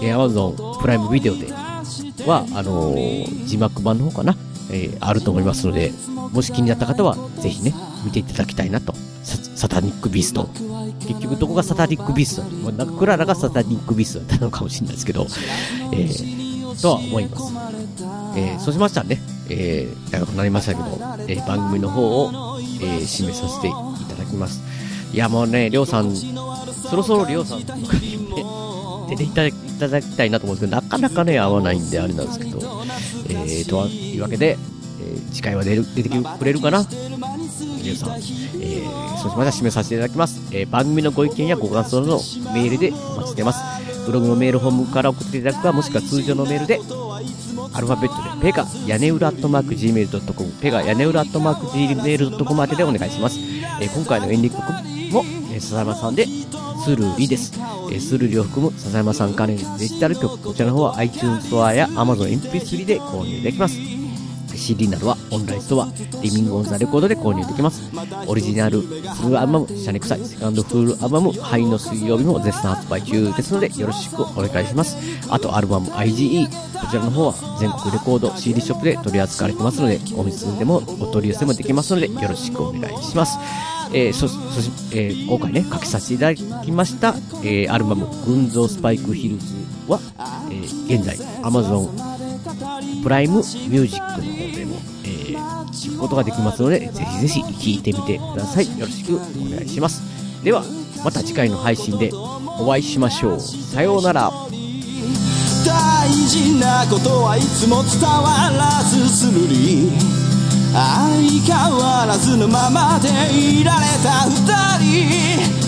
え Amazon プライムビデオでは、あのー、字幕版の方かな、えー、あると思いますので、もし気になった方は、ぜひね、見ていただきたいなと。サタニックビースト。結局どこがサタニックビースト？なのなんかクララがサタニックビーストだったのかもしれないですけど、えー、とは思います。えー、そうしましたらね、えー、長くなりましたけど、えー、番組の方を、えー、締めさせていただきます。いや、もうね、りょうさん、そろそろりょうさんの会に、ね、出ていただきたいなと思うんですけど、なかなかね、合わないんであれなんですけど、えー、というわけで、えー、次回は出る出てくれるかな？皆さん、えー、そしまた締めさせていただきます。えー、番組のご意見やご感想のメールでお待ちしてます。ブログのメールフォームから送っていただくか、もしくは通常のメールで、アルファベットで、ペガ、屋根裏アットマーク Gmail.com、ペガ、屋根裏アットマーク Gmail.com 宛てでお願いします。えー、今回のエンディングも、えー、笹山さんで、スルリです。えー、スルリを含む笹山さん関連デジタル曲、こちらの方は iTunes ストアや Amazon MP3 で購入できます。CD などはオンラインストア、リビングオンザレコードで購入できます。オリジナルフルアルバム、シャネクサイ、セカンドフルアルバム、灰の水曜日も絶賛発売中ですので、よろしくお願いします。あと、アルバム IGE、こちらの方は全国レコード CD ショップで取り扱われてますので、お店でもお取り寄せもできますので、よろしくお願いします。えー、そ、そし、えー、今回ね、書きさせていただきました、えー、アルバム、群像スパイクヒルズは、え、現在、Amazon プライムミュージックの方でも、えー、聞くことができますので、ぜひぜひ聴いてみてください。よろしくお願いします。では、また次回の配信でお会いしましょう。さようなら。大事なことはいつも伝わらずするり相変わらずのままでいられた二人